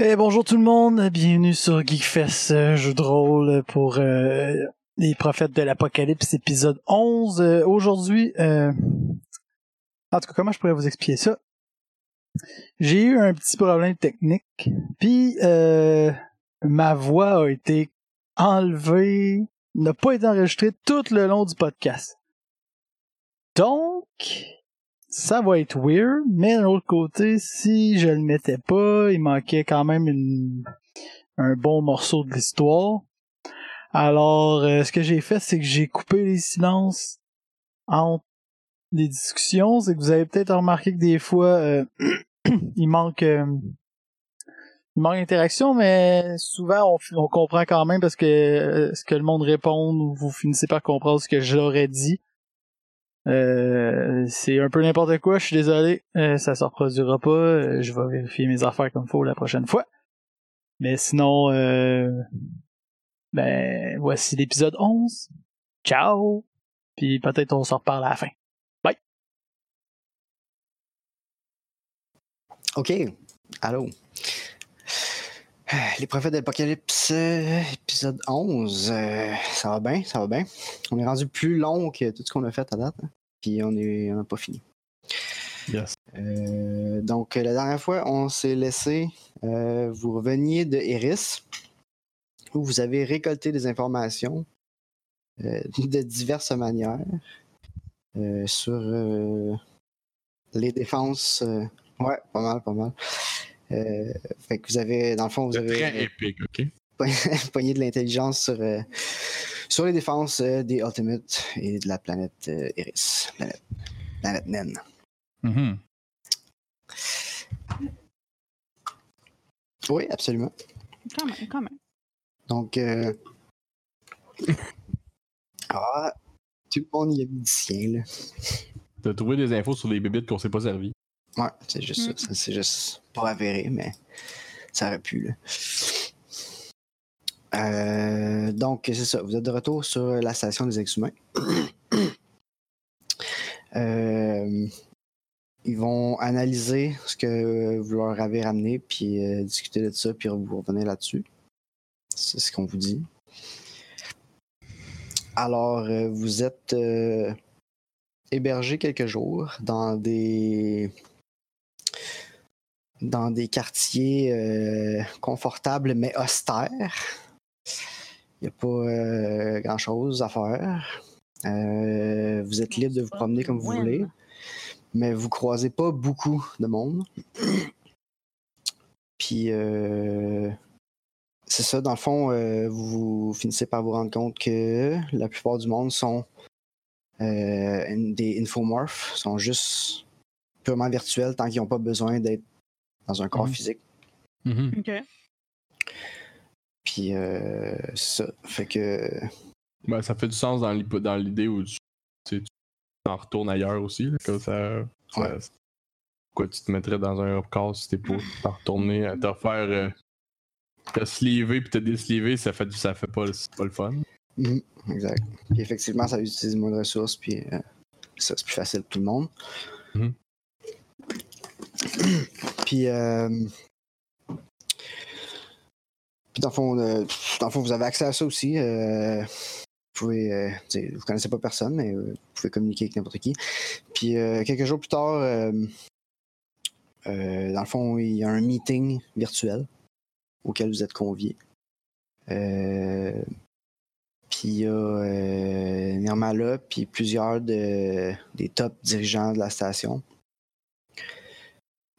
Eh, bonjour tout le monde, bienvenue sur Geekfest, euh, jeu de rôle pour euh, les prophètes de l'Apocalypse, épisode 11. Euh, Aujourd'hui, euh, en tout cas, comment je pourrais vous expliquer ça? J'ai eu un petit problème technique, puis euh, ma voix a été enlevée, n'a pas été enregistrée tout le long du podcast. Donc, ça va être weird, mais d'un autre côté, si je le mettais pas, il manquait quand même une, un bon morceau de l'histoire. Alors, euh, ce que j'ai fait, c'est que j'ai coupé les silences entre les discussions. C'est que vous avez peut-être remarqué que des fois, euh, il manque euh, il manque d'interaction, mais souvent on, on comprend quand même parce que euh, ce que le monde répond, vous finissez par comprendre ce que j'aurais dit. Euh, c'est un peu n'importe quoi, je suis désolé. Euh, ça se reproduira pas. Euh, je vais vérifier mes affaires comme faut la prochaine fois. Mais sinon, euh, ben, voici l'épisode 11. Ciao! Puis peut-être on s'en reparle à la fin. OK. Allô. Les prophètes euh, épisode 11. Euh, ça va bien, ça va bien. On est rendu plus long que tout ce qu'on a fait à date. hein. Puis on n'a pas fini. Yes. Euh, donc, la dernière fois, on s'est laissé. euh, vous reveniez de Eris, où vous avez récolté des informations euh, de diverses manières sur les défenses. ouais, pas mal, pas mal. Fait que vous avez, dans le fond, vous avez très épique, ok? pogné de l'intelligence sur, sur les défenses euh, des Ultimates et de la planète euh, Eris, planète, planète naine. Mhm. Oui, absolument. Quand même, quand même. Donc, euh... ah, tout le monde y a mis du sien, là. T'as trouvé des infos sur les bébites qu'on s'est pas servi. Ouais, c'est juste Mm. ça. ça. C'est juste pas avéré, mais ça aurait pu, là. Euh, donc, c'est ça. Vous êtes de retour sur la station des ex-humains. Euh, ils vont analyser ce que vous leur avez ramené, puis euh, discuter de ça, puis vous revenez là-dessus. C'est ce qu'on vous dit. Alors, vous êtes hébergé quelques jours dans des dans des quartiers confortables mais austères. Il n'y a pas euh, grand-chose à faire. Euh, vous êtes libre de vous promener comme vous voulez, mais vous croisez pas beaucoup de monde. Puis, euh, c'est ça, dans le fond, euh, vous finissez par vous rendre compte que la plupart du monde sont euh, in- des infomorphes, sont juste purement virtuels tant qu'ils n'ont pas besoin d'être dans un corps Mhm. physique. Mhm. OK. Puis, euh, ça. Fait que. Ben, ça fait du sens dans l'idée où tu tu t'en retournes ailleurs aussi. Là, que ça, ça- Ouais. Pourquoi tu te mettrais dans un upcast si t'es pour t'en retourner, euh, te refaire. Euh, te sleever puis te déslever, ça fait, du- ça fait pas, le fun. Mhm, exact. Puis, effectivement, ça utilise moins de ressources, puis euh, ça, c'est plus facile pour tout le monde. Mhm. puis, euh, puis, dans le fond, euh, dans le fond, vous avez accès à ça aussi. euh, vous pouvez, euh, vous connaissez pas personne, mais euh, vous pouvez communiquer avec n'importe qui. Puis, quelques jours plus tard, dans le fond, il y a un meeting virtuel auquel vous êtes conviés. Puis il y a Nirmala, puis plusieurs de, des top dirigeants de la station.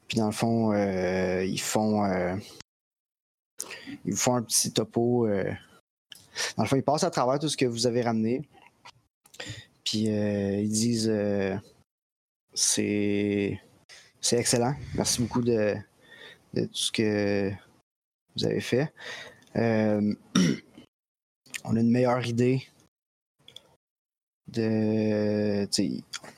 Puis dans le fond, ils font ils vous font un petit topo. euh, dans le fond, ils passent à travers tout ce que vous avez ramené. Puis euh, ils disent euh, c'est excellent. Merci beaucoup de, tout ce que vous avez fait. On a une meilleure idée de.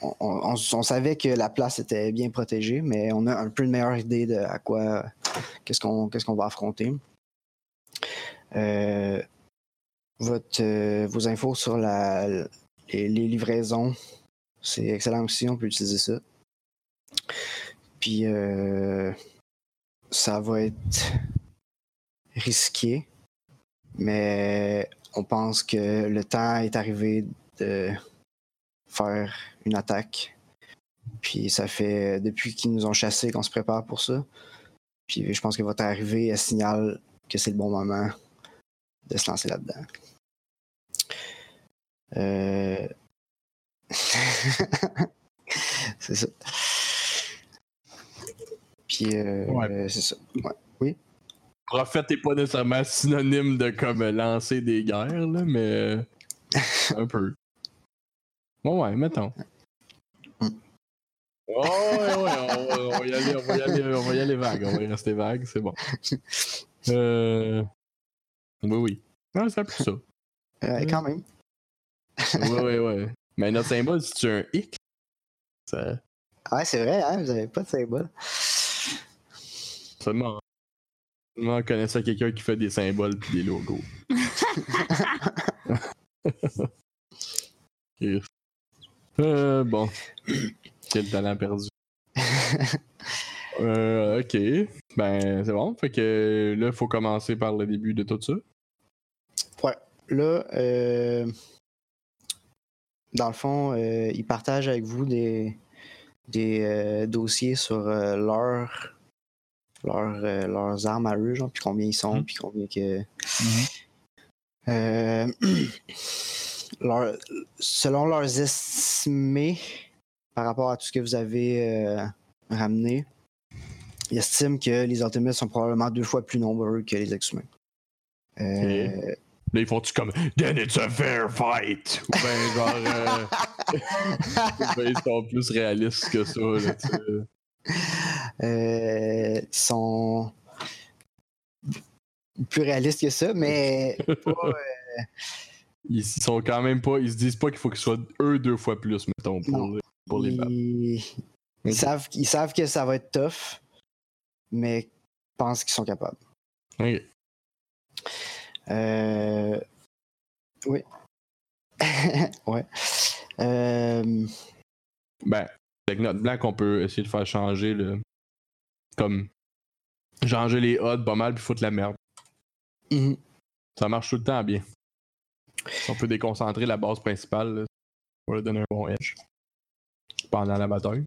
On, on- on- savait que la place était bien protégée, mais on a un peu une meilleure idée de à quoi. Qu'est-ce qu'on va affronter. Euh, votre, euh, vos infos sur la, les, livraisons, c'est excellent aussi, on peut utiliser ça. Puis euh, ça va être risqué, mais on pense que le temps est arrivé de faire une attaque. Puis ça fait depuis qu'ils nous ont chassés qu'on se prépare pour ça. Puis je pense que votre arrivée signale que c'est le bon moment de se lancer là-dedans. Euh... c'est ça. Puis euh, Ouais. c'est ça. Ouais. Prophète est pas nécessairement synonyme de comme lancer des guerres, là, mais un peu. Ouais, ouais, mettons. Mm. Ouais, ouais, ouais, on va, on va y aller, on va y aller, on va y aller vague, on va y rester vague, c'est bon. Euh... Oui, oui. Non, c'est un peu ça. Euh, quand même. Ouais, ouais, ouais. Mais notre symbole, c'est un X. Ça, Ouais, c'est vrai, hein, vous avez pas de symbole. seulement. Seulement on connaissait quelqu'un qui fait des symboles puis des logos. Yes. Euh, bon. Quel talent perdu. Euh, ok. Ben, c'est bon. Fait que là, il faut commencer par le début de tout ça. Là, euh, dans le fond, euh, ils partagent avec vous des, des euh, dossiers sur euh, leur, leur, euh, leurs armes à eux, genre, puis combien ils sont, Mhm. puis combien que. Euh, leur- selon leurs estimés, par rapport à tout ce que vous avez euh, ramené, ils estiment que les Ultimates sont probablement deux fois plus nombreux que les ex-humains. Euh, Là, ils font-tu comme Then it's a fair fight? Ou ben, genre. euh, ou ben, ils sont plus réalistes que ça, là, euh, sont plus réalistes que ça, mais pas, euh, Ils, ils sont quand même pas. Ils se disent pas qu'il faut qu'ils soient eux deux fois plus, mettons, pour, Non. les- pour les battre. ils, ils savent, ils savent que ça va être tough, mais pensent qu'ils sont capables. Ok. Euh, Oui. ouais. Euh, Ben, avec notre blanc, on peut essayer de faire changer le. Comme. Changer les odds pas mal puis foutre la merde. mhm. Ça marche tout le temps bien. On peut déconcentrer la base principale là, pour leur donner un bon edge. Pendant la bataille.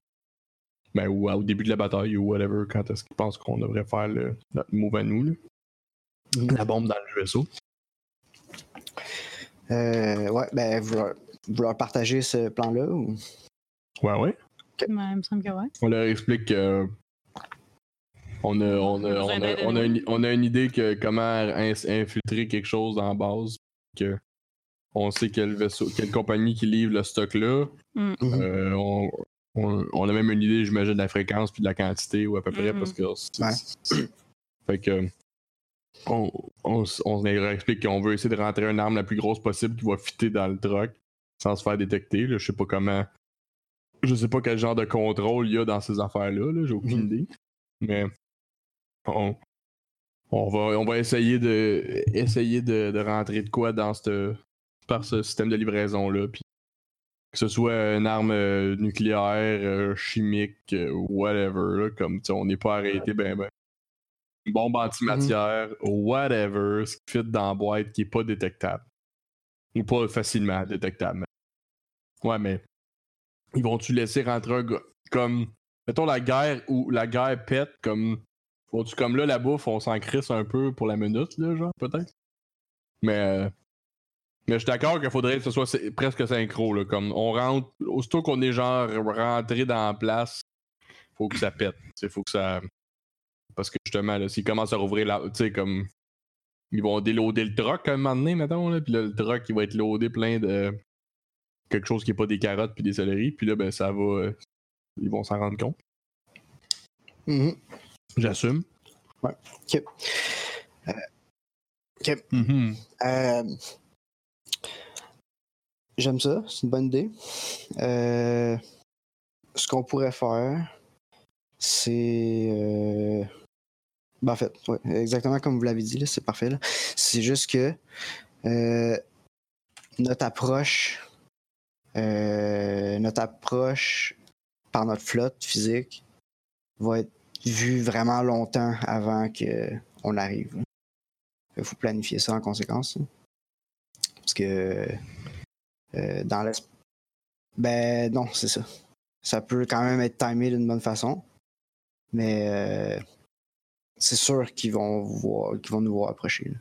Ben, ou au début de la bataille, ou whatever, quand est-ce qu'ils pensent qu'on devrait faire le, notre move à nous. là. Mhm. La bombe dans le vaisseau. Euh, ouais, ben, vous leur, vous leur partagez ce plan-là ou? Ouais, ouais. Ouais, il me semble que ouais. On leur explique que. On a, on, a, on, a, on, a une, on a une idée que comment infiltrer quelque chose en base. Que on sait quel vaisseau, quelle compagnie qui livre le stock là. Mm. Mhm. Euh, on, on, on a même une idée, j'imagine, de la fréquence puis de la quantité ou à peu près Mhm. parce que. c'est- Ouais. Fait que. On, on, s- on leur explique qu'on veut essayer de rentrer une arme la plus grosse possible qui va fitter dans le truck sans se faire détecter. Là. Je sais pas comment. Je sais pas quel genre de contrôle il y a dans ces affaires-là. Là. J'ai aucune Mhm. idée. Mais. On, on, va, on va essayer de essayer de, de rentrer de quoi dans cette, par ce système de livraison-là. Puis que ce soit une arme euh, nucléaire, euh, chimique, euh, whatever, là, comme on n'est pas arrêté ben ben. Une bombe antimatière, whatever, ce qui fit dans la boîte qui est pas détectable. Ou pas facilement détectable. Ouais, mais ils vont-tu laisser rentrer un gars comme. Mettons la guerre ou la guerre pète comme. Faut-tu comme là la bouffe, on s'en crisse un peu pour la minute, là, genre, peut-être? Mais. Mais je suis d'accord qu'il faudrait que ce soit presque synchro. Là, comme on rentre, aussitôt qu'on est genre rentré dans la place, faut que ça pète. Il faut que ça. Parce que justement, là, s'ils commencent à rouvrir la. Tu sais, comme. Ils vont déloader le truck un moment donné, mettons, là, puis là, le truck, il va être loadé plein de. Quelque chose qui est pas des carottes puis des céleris, puis là, ben, ça va. Ils vont s'en rendre compte. Mhm. J'assume. Ok. Euh, ok. Mhm. Euh, J'aime ça, c'est une bonne idée. Euh, ce qu'on pourrait faire, c'est. euh, ben, en fait, exactement comme vous l'avez dit, c'est parfait. C'est juste que euh, notre approche, euh, notre approche par notre flotte physique va être vue vraiment longtemps avant qu'on arrive. Il faut planifier ça en conséquence. hein. Parce que euh, dans l'espace. Ben non, c'est ça. Ça peut quand même être timé d'une bonne façon. Mais euh, c'est sûr qu'ils vont, voir, vont nous voir approcher. là.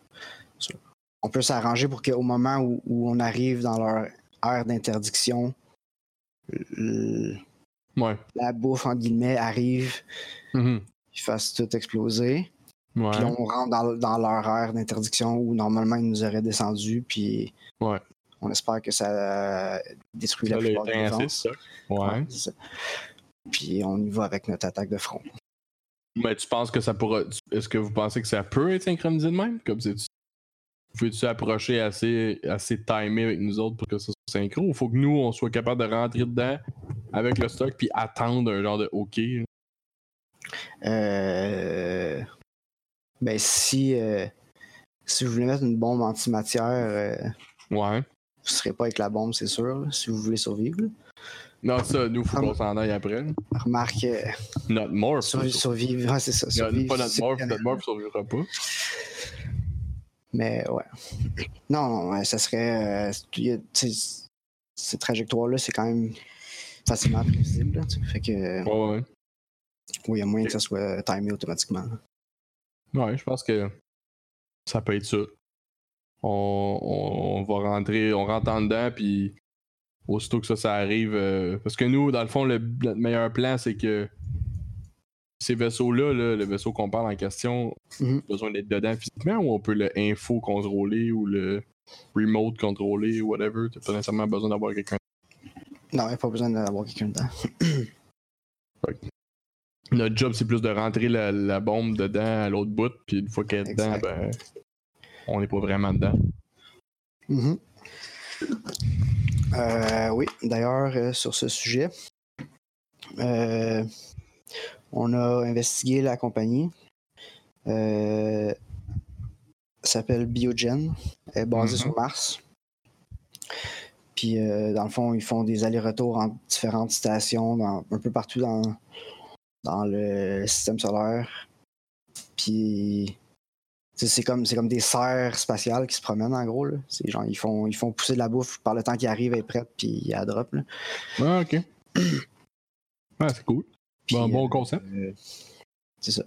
On peut s'arranger pour qu'au moment où, où on arrive dans leur aire d'interdiction, Ouais. la bouffe, entre guillemets, arrive, ils fassent tout exploser. Ouais. Puis on rentre dans, dans leur aire d'interdiction où normalement ils nous auraient descendu. Puis Ouais. On espère que ça détruit la Ça, plupart les des ça. Ouais. Puis on y va avec notre attaque de front. Mais tu penses que ça pourra. Est-ce que vous pensez que ça peut être synchronisé de même? Comme c'est. Peux-tu approcher assez, assez timé avec nous autres pour que ça soit synchro? Ou faut que nous, on soit capable de rentrer dedans avec le stock puis attendre un genre de OK? Euh, Ben si, euh, si vous voulez mettre une bombe antimatière, euh, Ouais. Vous ne serez pas avec la bombe, c'est sûr, là, si vous voulez survivre. là. Non, ça, nous, faut qu'on s'en aille après. là. Remarque, euh, Notre morph. survivre, ouais, c'est ça. Non, survivre, pas notre c'est morph, notre morph survivra pas. Mais ouais. Non, non, ça serait. euh, il y a- tu sais, ces trajectoires-là, c'est quand même facilement prévisible. là, tu sais, fait que. Ouais, ouais. Oui, il y a moyen que ça soit timé automatiquement. Ouais, je pense que ça peut être ça. On, on- on va rentrer, on rentre en dedans, puis aussitôt que ça, ça arrive. euh, parce que nous, dans le fond, le, notre meilleur plan, c'est que ces vaisseaux-là, là, le vaisseau qu'on parle en question, Mhm. besoin d'être dedans physiquement ou on peut le info contrôler ou le remote contrôler ou whatever? T'as pas nécessairement besoin d'avoir quelqu'un. Non, il n'y a pas besoin d'avoir quelqu'un dedans. Notre job, c'est plus de rentrer la, la bombe dedans à l'autre bout, puis une fois qu'elle est dedans, ben, on n'est pas vraiment dedans. Mhm. Euh, oui, d'ailleurs, euh, sur ce sujet, euh, on a investigué la compagnie. Elle s'appelle Biogen. Elle est basée sur Mars. Puis, dans le fond, ils font des allers-retours entre différentes stations, dans- un peu partout dans, dans le système solaire. Puis, c'est comme, comme des serres spatiales qui se promènent, en gros. Là. C'est genre, ils font, ils font pousser de la bouffe par le temps qu'ils arrivent, elle est prête, puis la drop. Là. Ah, ok. Ah, c'est cool. Bon, bon euh, concept. euh, c'est ça.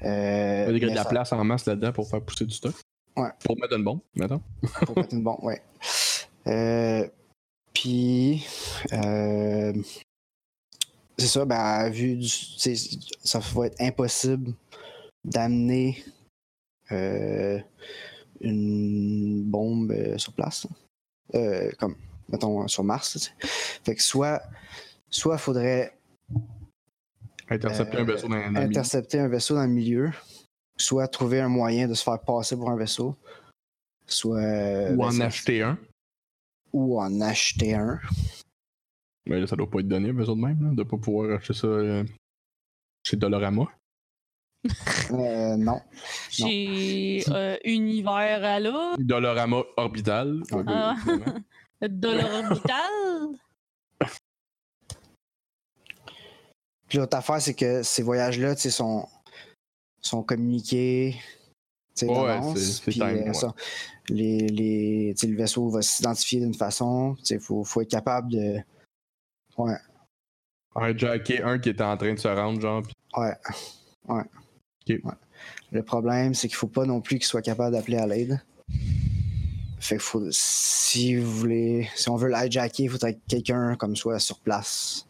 Il Euh, y a de la ça- place en masse là-dedans pour faire pousser du stock. Ouais. Pour mettre une bombe, mettons. pour mettre une bombe, ouais. Euh, puis, euh, c'est ça, ben, à vue du, ça va être impossible d'amener une bombe euh, sur place, Euh, comme, mettons, sur Mars. Fait que soit, soit faudrait Intercepter Euh, un vaisseau dans un ami. intercepter un vaisseau dans le milieu, soit trouver un moyen de se faire passer pour un vaisseau, soit Ou ben, en acheter un. ou en acheter un. Mais là, ça doit pas être donné, un vaisseau de même, là, de pas pouvoir acheter ça euh, chez Dolorama. Euh, non. Chez euh, Univers à l'eau, Dolorama orbital. Ah. évidemment. Dollar Orbital. Puis l'autre affaire, c'est que ces voyages-là, tu sais, sont, sont communiqués. Ouais, c'est- euh, ouais. les, les, tu sais, le vaisseau va s'identifier d'une façon. Il faut, faut être capable de. Ouais, Un jacké, un qui était en train de se rendre, genre. pis- ouais, ouais. Ouais. Le problème, c'est qu'il faut pas non plus qu'il soit capable d'appeler à l'aide. Fait que faut, si vous voulez, si on veut le hijacker, il faudrait que quelqu'un comme soit sur place.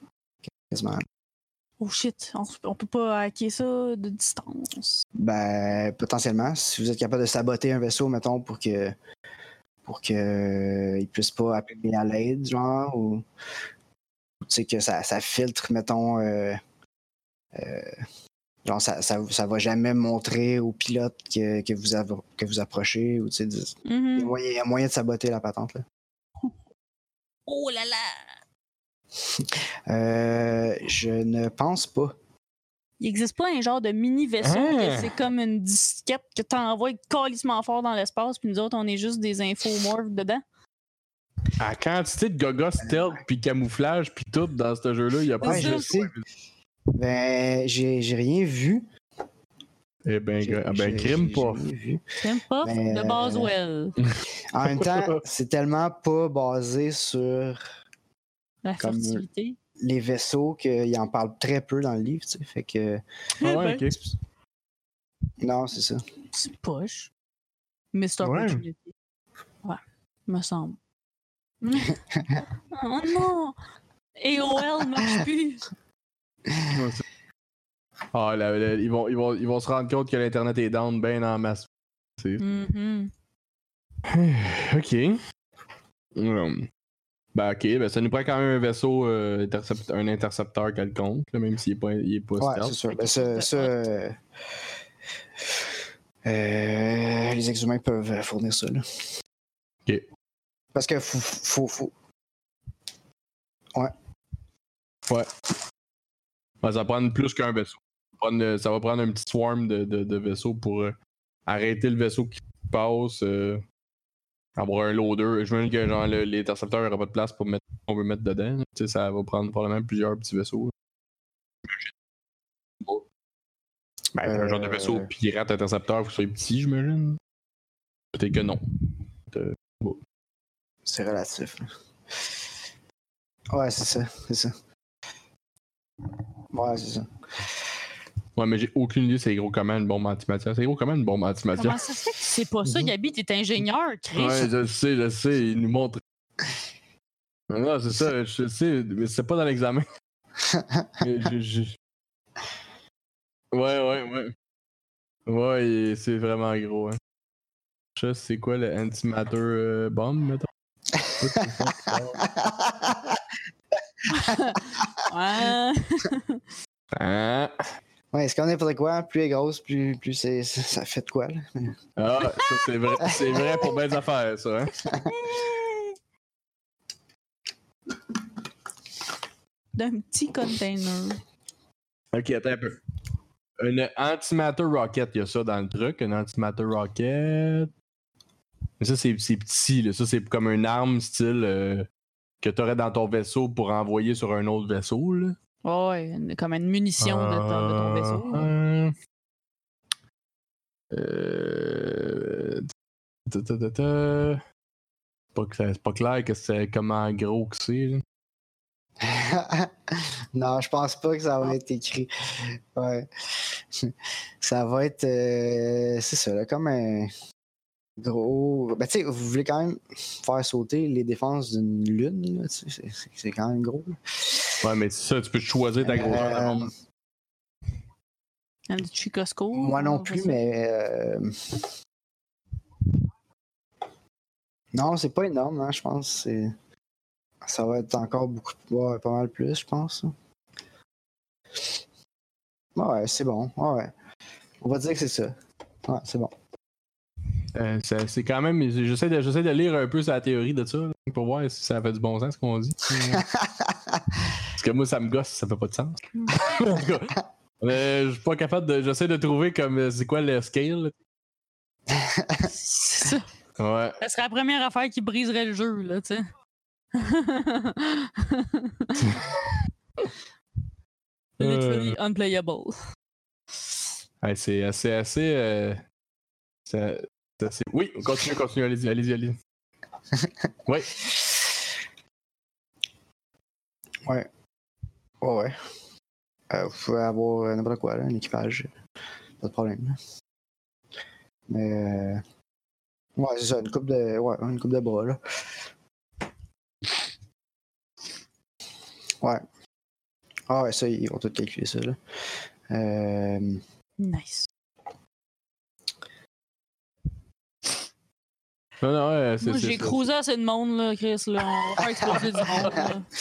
Quasiment. Oh shit, on, on peut pas hacker ça de distance. Ben, potentiellement, si vous êtes capable de saboter un vaisseau, mettons, pour que pour que euh, il puisse pas appeler à l'aide, genre, ou ou tu sais que ça, ça filtre, mettons, euh, euh, genre ça, ça, ça va jamais montrer au pilote que, que vous avez, que vous approchez, ou tu sais, dis- il y, a Mhm. moyen, il y a moyen de saboter la patente là. Oh là là! Euh, je ne pense pas. Il existe pas un genre de mini vaisseau Ah! que c'est comme une disquette que t'envoies calissement fort dans l'espace, puis nous autres, on est juste des infomorphes dedans? À quantité de gaga stealth puis camouflage puis tout dans ce jeu-là, il y a pas Ouais, de je jeu. sais. Ben, j'ai j'ai rien vu. Eh ben, J'ai- ah ben j'ai- crime j'ai pas. vu. T'aimes pas? De euh, Boswell. En même temps, c'est tellement pas basé sur La comme- fertilité. les vaisseaux qu'il en parle très peu dans le livre, tu sais. Fait que. Ah ouais, Eh ben, ok. Non, c'est ça. C'est poche. Mr. Ouais. Opportunity. Ouais, me semble. oh non! AOL marche plus! Ah, là, là, ils, vont, ils, vont, ils vont se rendre compte que l'Internet est down bien en masse. Mhm. Ok. Ben, ok, ben, ça nous prend quand même un vaisseau, euh, intercept- un intercepteur quelconque, là, même s'il est pas, il est pas Ouais, c'est sûr. Ben, c'est ça, euh, euh, les ex-humains peuvent fournir ça. Là. Ok. Parce que faut, faut, faut- Ouais, ça va prendre plus qu'un vaisseau. Ça va prendre, ça va prendre un petit swarm de, de, de vaisseaux pour euh, arrêter le vaisseau qui passe. euh, avoir un loader. Je me dis que genre, le- l'intercepteur n'aura pas de place pour mettre ce qu'on veut mettre dedans. Ça va prendre probablement plusieurs petits vaisseaux. Ben, un genre de vaisseau Euh. pirate intercepteur, faut que ce soit petit, j'imagine. Peut-être que non. c'est relatif. là. Ouais, c'est ça. C'est ça. Ouais, c'est ça. Ouais, mais j'ai aucune idée c'est gros comment une bombe antimatière. C'est gros comment une bombe Comment antimatière. ça se fait que tu sais pas ça, Mhm. Gabi? T'es ingénieur, Chris! Ouais, je le sais, je le sais, il nous montre. Non, c'est ça, je le sais, mais c'est pas dans l'examen. Mais je- je- Ouais, ouais, ouais. Ouais, c'est vraiment gros, hein. Je sais c'est quoi le antimatter euh, bomb, mettons? Ouais. Ah, ouais, c'est comme n'importe quoi? Plus elle est grosse, plus, plus c'est, ça, ça fait de quoi. Là? ah ça c'est vrai, c'est vrai pour bien des affaires, ça, hein. D'un petit container. Ok, attends un peu. Un antimatter rocket, il y a ça dans le truc, un antimatter rocket. Mais ça, c'est c'est petit, là. Ça, c'est comme une arme style euh, que tu aurais dans ton vaisseau pour envoyer sur un autre vaisseau, là? Ouais, une- comme une munition de, ton, de ton vaisseau. Euh, euh, ta, ta, ta, ta. Pas que ça- C'est pas clair que c'est comment gros que c'est. non, je pense pas que ça va être écrit. Ouais. Ça va être. euh, c'est ça, là, comme un gros. Ben, tu sais, vous voulez quand même faire sauter les défenses d'une lune, c'est- quand même gros. là. Ouais, mais c'est ça, tu peux choisir ta grosseur de Euh. Un petit Costco. Moi non plus, mais. euh, Non, c'est pas énorme, hein, je pense. c'est- Ça va être encore beaucoup. Ouais, pas mal plus, je pense. hein. Ouais, c'est bon. Ouais. On va dire que c'est ça. Ouais, c'est bon. Euh, c'est quand même. J'essaie de, j'essaie de lire un peu sa théorie de ça là, pour voir si ça fait du bon sens ce qu'on dit. Parce que moi, ça me gosse, ça fait pas de sens. en tout cas, euh, je suis pas capable de. J'essaie de trouver comme euh, c'est quoi le scale. C'est ça. Ouais. Ça serait la première affaire qui briserait le jeu, là, tu sais. Literally unplayable. Ouais, c'est assez. assez euh, c'est Oui, continue, continue, allez-y, allez-y, allez-y. Oui. Ouais. Ouais, ouais. Euh, vous pouvez avoir euh, n'importe quoi, là, un équipage. Pas de problème. Mais. euh, Ouais, c'est ça, une coupe de. Ouais, une coupe de bras, là. Ouais. Ah ouais, ça, ils vont tout calculer ça, là. Euh... Nice. Non, non, ouais, c'est. Moi, j'ai ça. cruisé assez de monde, là, Chris. Là. On va exploser du monde.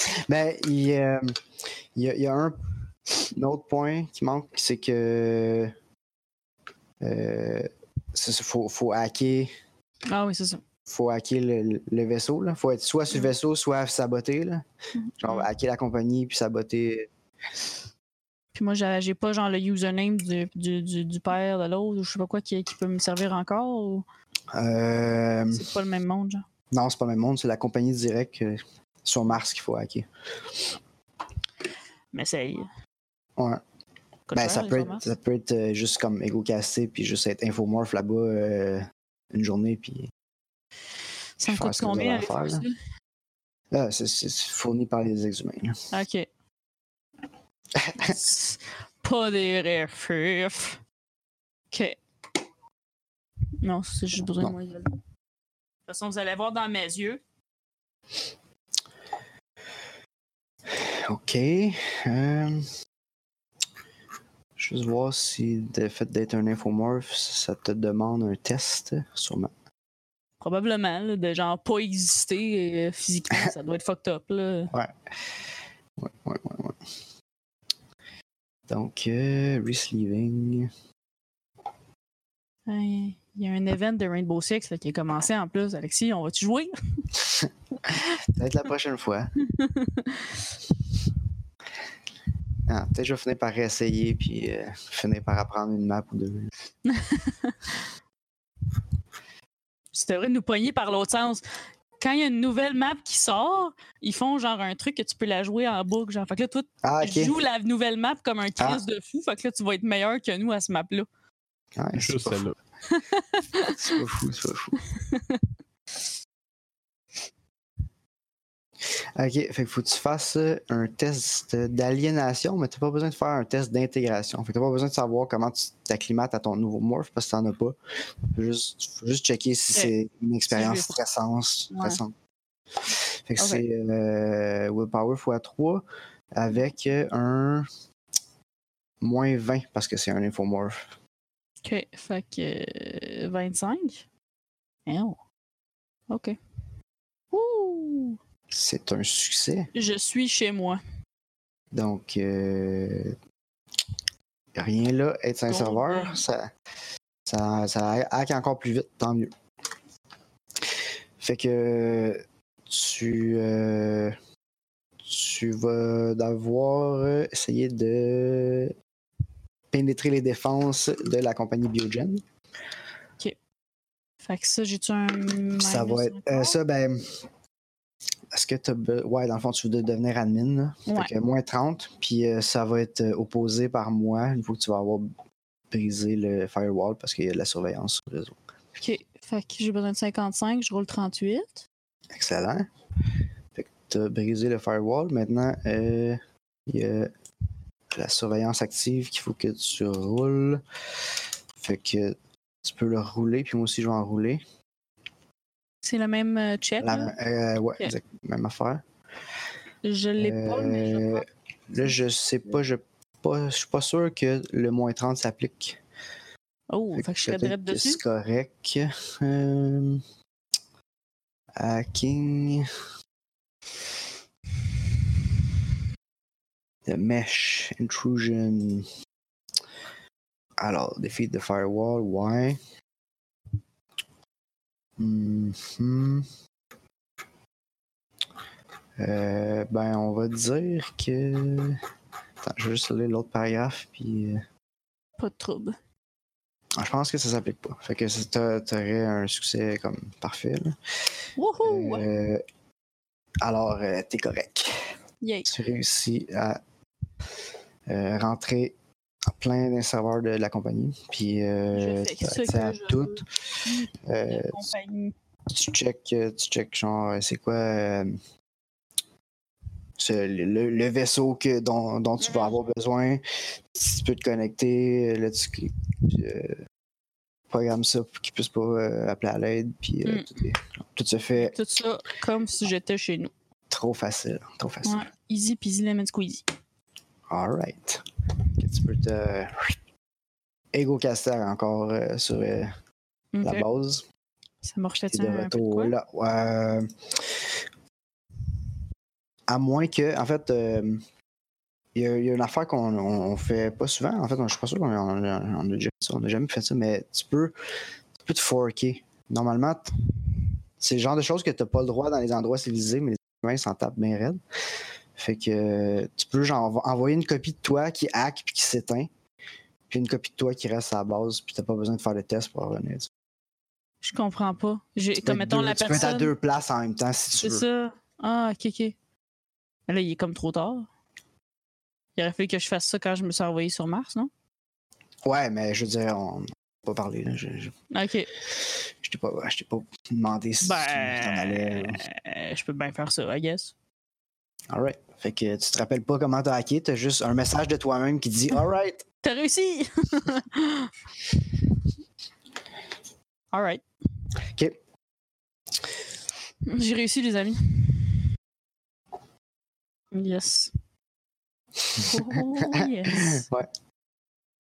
Ben, il, euh, il y, a, il y a un, un autre point qui manque, c'est que. Euh, c'est ça, faut, faut hacker. Ah oui, c'est ça. faut hacker le, le vaisseau. Là. faut être soit sur le vaisseau, soit saboter. Là. Genre hacker la compagnie puis saboter. Puis moi, j'ai j'ai pas genre le username du, du, du, du père de l'autre, ou je sais pas quoi, qui, qui peut me servir encore. Ou... Euh, C'est pas le même monde, genre. non, c'est pas le même monde, c'est la compagnie directe euh, sur Mars qu'il faut hacker. Mais c'est. Ouais. coûte Ben, cher, ça peut, être, ça peut être juste comme ego-casté, puis juste être infomorph là-bas euh, une journée, puis Ça me coûte combien à faire, là, c'est c'est fourni par les exhumains. ça? Ok. pas des RFF. Ok. Non, c'est juste besoin de. De toute façon, vous allez voir dans mes yeux. Ok. euh, Juste voir si le fait d'être un infomorph, ça te demande un test, sûrement. Probablement, là, de genre pas exister euh, physiquement, ça doit être fucked up. Là. Ouais, ouais, ouais, ouais. Donc, euh, resleeving. Ouais, Il y a un event de Rainbow Six là, qui a commencé en plus. Alexis, on va-tu jouer? Peut-être la prochaine fois. Ah, peut-être je vais finir par réessayer puis euh, finir par apprendre une map ou deux. Tu devrais nous pogner par l'autre sens. Quand il y a une nouvelle map qui sort, ils font genre un truc que tu peux la jouer en boucle. Genre. Fait que là, toi, Ah, tu joues la nouvelle map comme un Ah. Chris de fou. Fait que là, tu vas être meilleur que nous à ce map-là. Ouais, c'est Juste celle-là. c'est pas fou, c'est pas fou. Ok, fait faut que tu fasses un test d'aliénation, mais t'as pas besoin de faire un test d'intégration. Fait que t'as pas besoin de savoir comment tu t'acclimates à ton nouveau morph parce que t'en as pas. Faut juste, faut juste checker si c'est une expérience stressante. Ouais. Fait que c'est euh, Willpower x3 avec un moins 20 parce que c'est un infomorph. OK. Fait que euh, 25. Oh. OK. Ouh! C'est un succès. Je suis chez moi. Donc, euh, rien là, être un serveur, ben. ça, ça, ça hack encore plus vite, tant mieux. Fait que tu, euh, tu vas devoir essayer de pénétrer les défenses de la compagnie Biogen. Fait que ça, j'ai-tu un. Ça va être. euh, ça, ben. Est-ce que tu as. Ouais, dans le fond, tu veux devenir admin. Là. Ouais. Fait que moins 30. Puis euh, ça va être euh, opposé par moi. Il faut que tu vas avoir brisé le firewall parce qu'il y a de la surveillance sur le réseau. OK. Fait que j'ai besoin de 55, je roule 38. Excellent. Fait que tu as brisé le firewall. Maintenant, euh, il y a la surveillance active qu'il faut que tu roules. Fait que tu peux le rouler. Puis moi aussi, je vais en rouler. C'est le même euh, check. La- euh, ouais, Ok. exact, même affaire. Je l'ai pas, mais je Euh, Là, je sais pas, je pas, je suis pas sûr que le moins 30 s'applique. Oh, fait que je serais direct dessus. C'est correct. Euh, hacking. The mesh intrusion. Alors, defeat the firewall, ouais. Mhm. Euh, ben, on va dire que. Attends, je vais juste lire l'autre paragraphe, puis. euh, Pas de trouble. ah, Je pense que ça s'applique pas. Fait que t'aurais un succès comme parfait. là. Wouhou! Euh, alors, euh, t'es correct. Yay. Tu réussis à rentrer en plein d'un serveur de la compagnie. Puis, euh, Je fais t'as ce accès que à tout. Euh, tu check, euh, tu check genre, euh, c'est quoi euh, le, le vaisseau que, dont, dont tu vas avoir besoin. Tu peux te connecter, là, tu cliques, euh, programmes ça pour qu'ils puissent pas euh, appeler à l'aide, puis euh, Mm. tout, est- tout se fait Tout ça comme si j'étais chez nous. trop facile, trop facile. Ouais. Easy peasy lemon squeezy. Alright. Tu peux te ego caster encore euh, sur euh, la base. Ça T'es de un peu de retour quoi? là. Ouais. À moins que, en fait, euh, il y, a- il y a une affaire qu'on on, on fait pas souvent. En fait, je suis pas sûr qu'on on, on a. On jamais fait ça, mais tu peux, tu peux te forker. Normalement, c'est le genre de choses que tu n'as pas le droit dans les endroits civilisés, mais les humains s'en tapent bien raide. Fait que tu peux genre envo- envoyer une copie de toi qui hack puis qui s'éteint, puis une copie de toi qui reste à la base, puis t'as pas besoin de faire le test pour revenir. Tu Je comprends pas. J'ai, comme mettons deux- la tu peux être à personne. deux places en même temps si tu C'est veux. ça. Ah, ok, ok. Mais Là, il est comme trop tard. Il aurait fallu que je fasse ça quand je me suis envoyé sur Mars, non? Ouais, mais je veux dire, on n'a pas parlé. Là. Je, je, Ok. je t'ai pas, je t'ai pas demandé si tu t'en allais. Ben. euh, Je peux bien faire ça, I guess. Alright. Fait que tu te rappelles pas comment t'as hacké, t'as juste un message de toi-même qui dit Alright. T'as réussi! Alright. Ok. J'ai réussi, les amis. Yes. Oh, yes.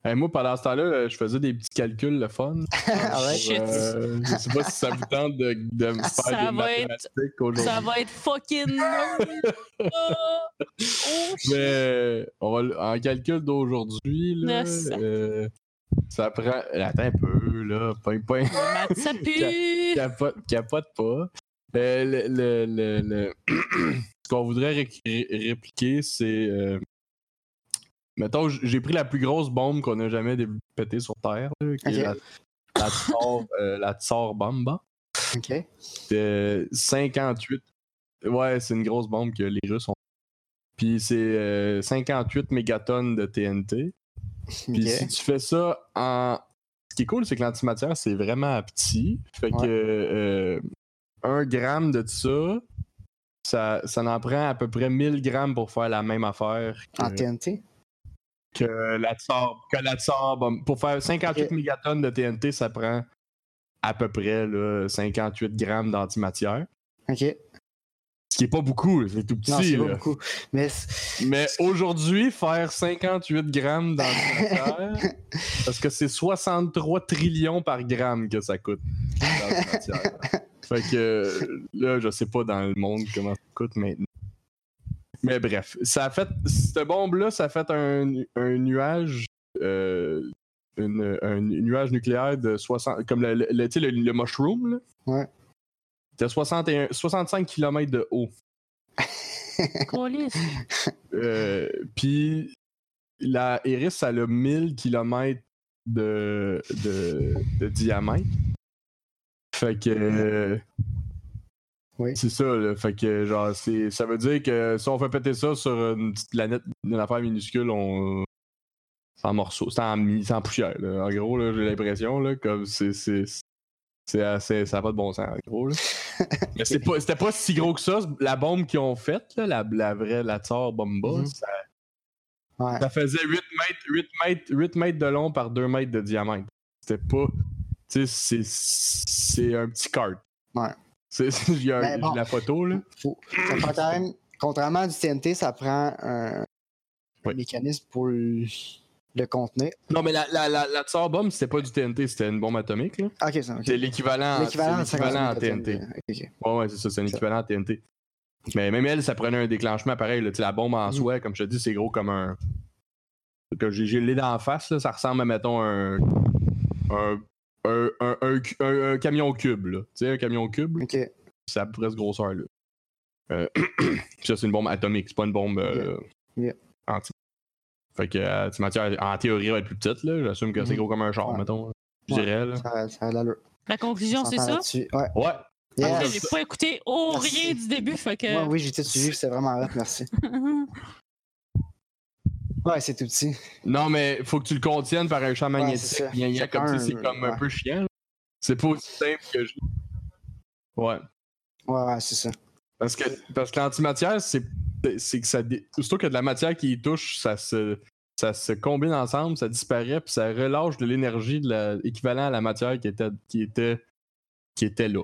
Hey, moi, pendant ce temps-là, euh, je faisais des petits calculs, le fun. Alright. Shit. Euh, je sais pas si ça vous tente de, de me faire Ça des être- mathématiques aujourd'hui. Ça va être fucking. Oh. Mais euh, on va, en calcul d'aujourd'hui, là, euh, ça prend. Attends un peu, là. Le maths, ça pue. capote, capote pas. Euh, le, le, le, le- ce qu'on voudrait ré- ré- répliquer, c'est. Euh, mettons, j'ai pris la plus grosse bombe qu'on a jamais pétée sur Terre, là, qui est la, la, Tsar, euh, la Tsar. Ok. de 58. Ouais, c'est une grosse bombe que les Russes ont. Puis c'est euh, 58 mégatonnes de TNT. Puis si tu fais ça en. Ce qui est cool, c'est que l'antimatière, c'est vraiment petit. Fait que euh, un gramme de ça, ça, ça en prend à peu près 1000 grammes pour faire la même affaire que, En TNT. Que la Tsar. Que la Tsar. Pour faire 58 Ok. mégatonnes de TNT, ça prend à peu près là, 58 grammes d'antimatière. Ok. Ce qui est pas beaucoup, c'est tout Non, petit. c'est pas là. beaucoup. Mais aujourd'hui, faire 58 grammes d'antimatière, parce que c'est 63 trillions par gramme que ça coûte. d'antimatière. fait que là, je sais pas dans le monde comment ça coûte maintenant. Mais bref, ça a fait. Cette bombe-là, ça a fait un, un nuage. euh, une- un nuage nucléaire de 60. Comme le, le, le- tu sais, le- le mushroom, là. Ouais. 61 65 km de haut. Euh, Puis la Eris, elle a 1000 km de, de, de diamètre. Fait que. euh, Oui. C'est ça, là. Fait que, genre, c'est, ça veut dire que si on fait péter ça sur une petite planète, une affaire minuscule, on. C'est en morceaux, c'est en, en poussière, là. En gros, là, j'ai l'impression, là, comme c'est. c'est c'est assez, ça n'a pas de bon sens, en gros. Là. Mais c'est pas, c'était pas si gros que ça. La bombe qu'ils ont faite, la, la vraie, la Tsar Bomba, Mhm. ça, Ouais. ça faisait 8 mètres, 8, mètres, 8 mètres de long par 2 mètres de diamètre. C'était pas. Tu sais, c'est, c'est un petit kart. Ouais. C'est, il y a Ben bon. la photo, là. Faut- ça prend quand même, contrairement à du TNT, ça prend un Oui. mécanisme pour le, le contenir. Non, mais la, la, la, la Tsar Bomb, c'était pas du TNT, c'était une bombe atomique, là. Ça. C'est l'équivalent, L'équivalent c'est l'équivalent en 50 TNT. Ouais, ouais, c'est ça, c'est un équivalent en TNT. Mais même elle, ça prenait un déclenchement pareil. Là. La bombe en Mhm. soi, comme je te dis, c'est gros comme un. Que j'ai j'ai le lait d'en face, là, ça ressemble à, mettons, un. Un, un, un, un cu- un- un camion cube, là. Tu sais, un camion cube, Ok. c'est à peu près ce grosseur, là. Euh, puis ça, c'est une bombe atomique, c'est pas une bombe euh, Yeah. anti. Fait que euh, matière, en théorie, elle va être plus petite, là. J'assume que c'est Mhm. gros comme un char, Ouais. mettons. Je Ouais. dirais, là. Ça, ça a l'allure. La conclusion, On c'est ça? Ouais. Ouais. Yes. Que j'ai pas écouté oh, Merci. rien du début, fait que. Ouais, oui, j'étais suivi, c'est vraiment hot, merci. Ouais, c'est tout petit. Non, mais faut que tu le contiennes par un champ magnétique. comme ça, c'est un- comme un peu chiant. C'est pas aussi simple que je. Ouais. Ouais, ouais, c'est ça. Parce que, parce que l'antimatière, c'est, c'est que ça. Surtout que de la matière qui y touche, ça se, ça se combine ensemble, ça disparaît, puis ça relâche de l'énergie de la, équivalent à la matière qui était, qui était, qui était là.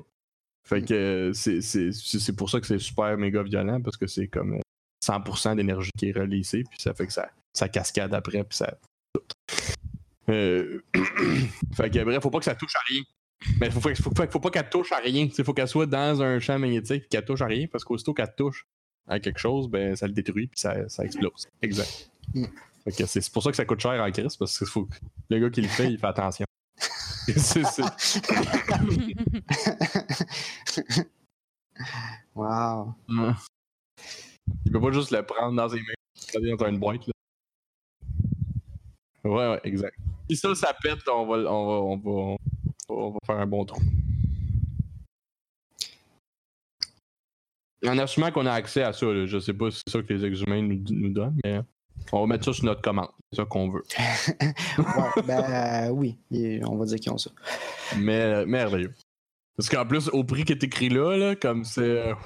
Fait que c'est, c'est, c'est c'est pour ça que c'est super méga violent, parce que c'est comme euh, 100% d'énergie qui est releasée, puis ça fait que ça, ça cascade après, puis ça. Euh, fait que bref, faut pas que ça touche à rien. Mais faut, faut, faut, faut- pas qu'elle touche à rien. Il faut qu'elle soit dans un champ magnétique et qu'elle touche à rien parce qu'aussitôt qu'elle touche à quelque chose, ben ça le détruit puis ça, ça explose. Exact. Mm. Fait que c'est pour ça que ça coûte cher en crise parce que faut le gars qui le fait, il fait attention. C'est- wow. Il peut pas juste le prendre dans ses mains, dans une boîte. Là. Ouais, ouais, exact. Si ça, ça pète, on va, on va, on va, on va, faire un bon trou. En assumant qu'on a accès à ça, là. je sais pas si c'est ça que les exhumains nous, nous donnent, mais On va mettre ça sur notre commande. C'est ça qu'on veut. Ouais, ben euh, oui, on va dire qu'ils ont ça. Mais euh, merveilleux. Parce qu'en plus, au prix qui est écrit là, là comme c'est. euh,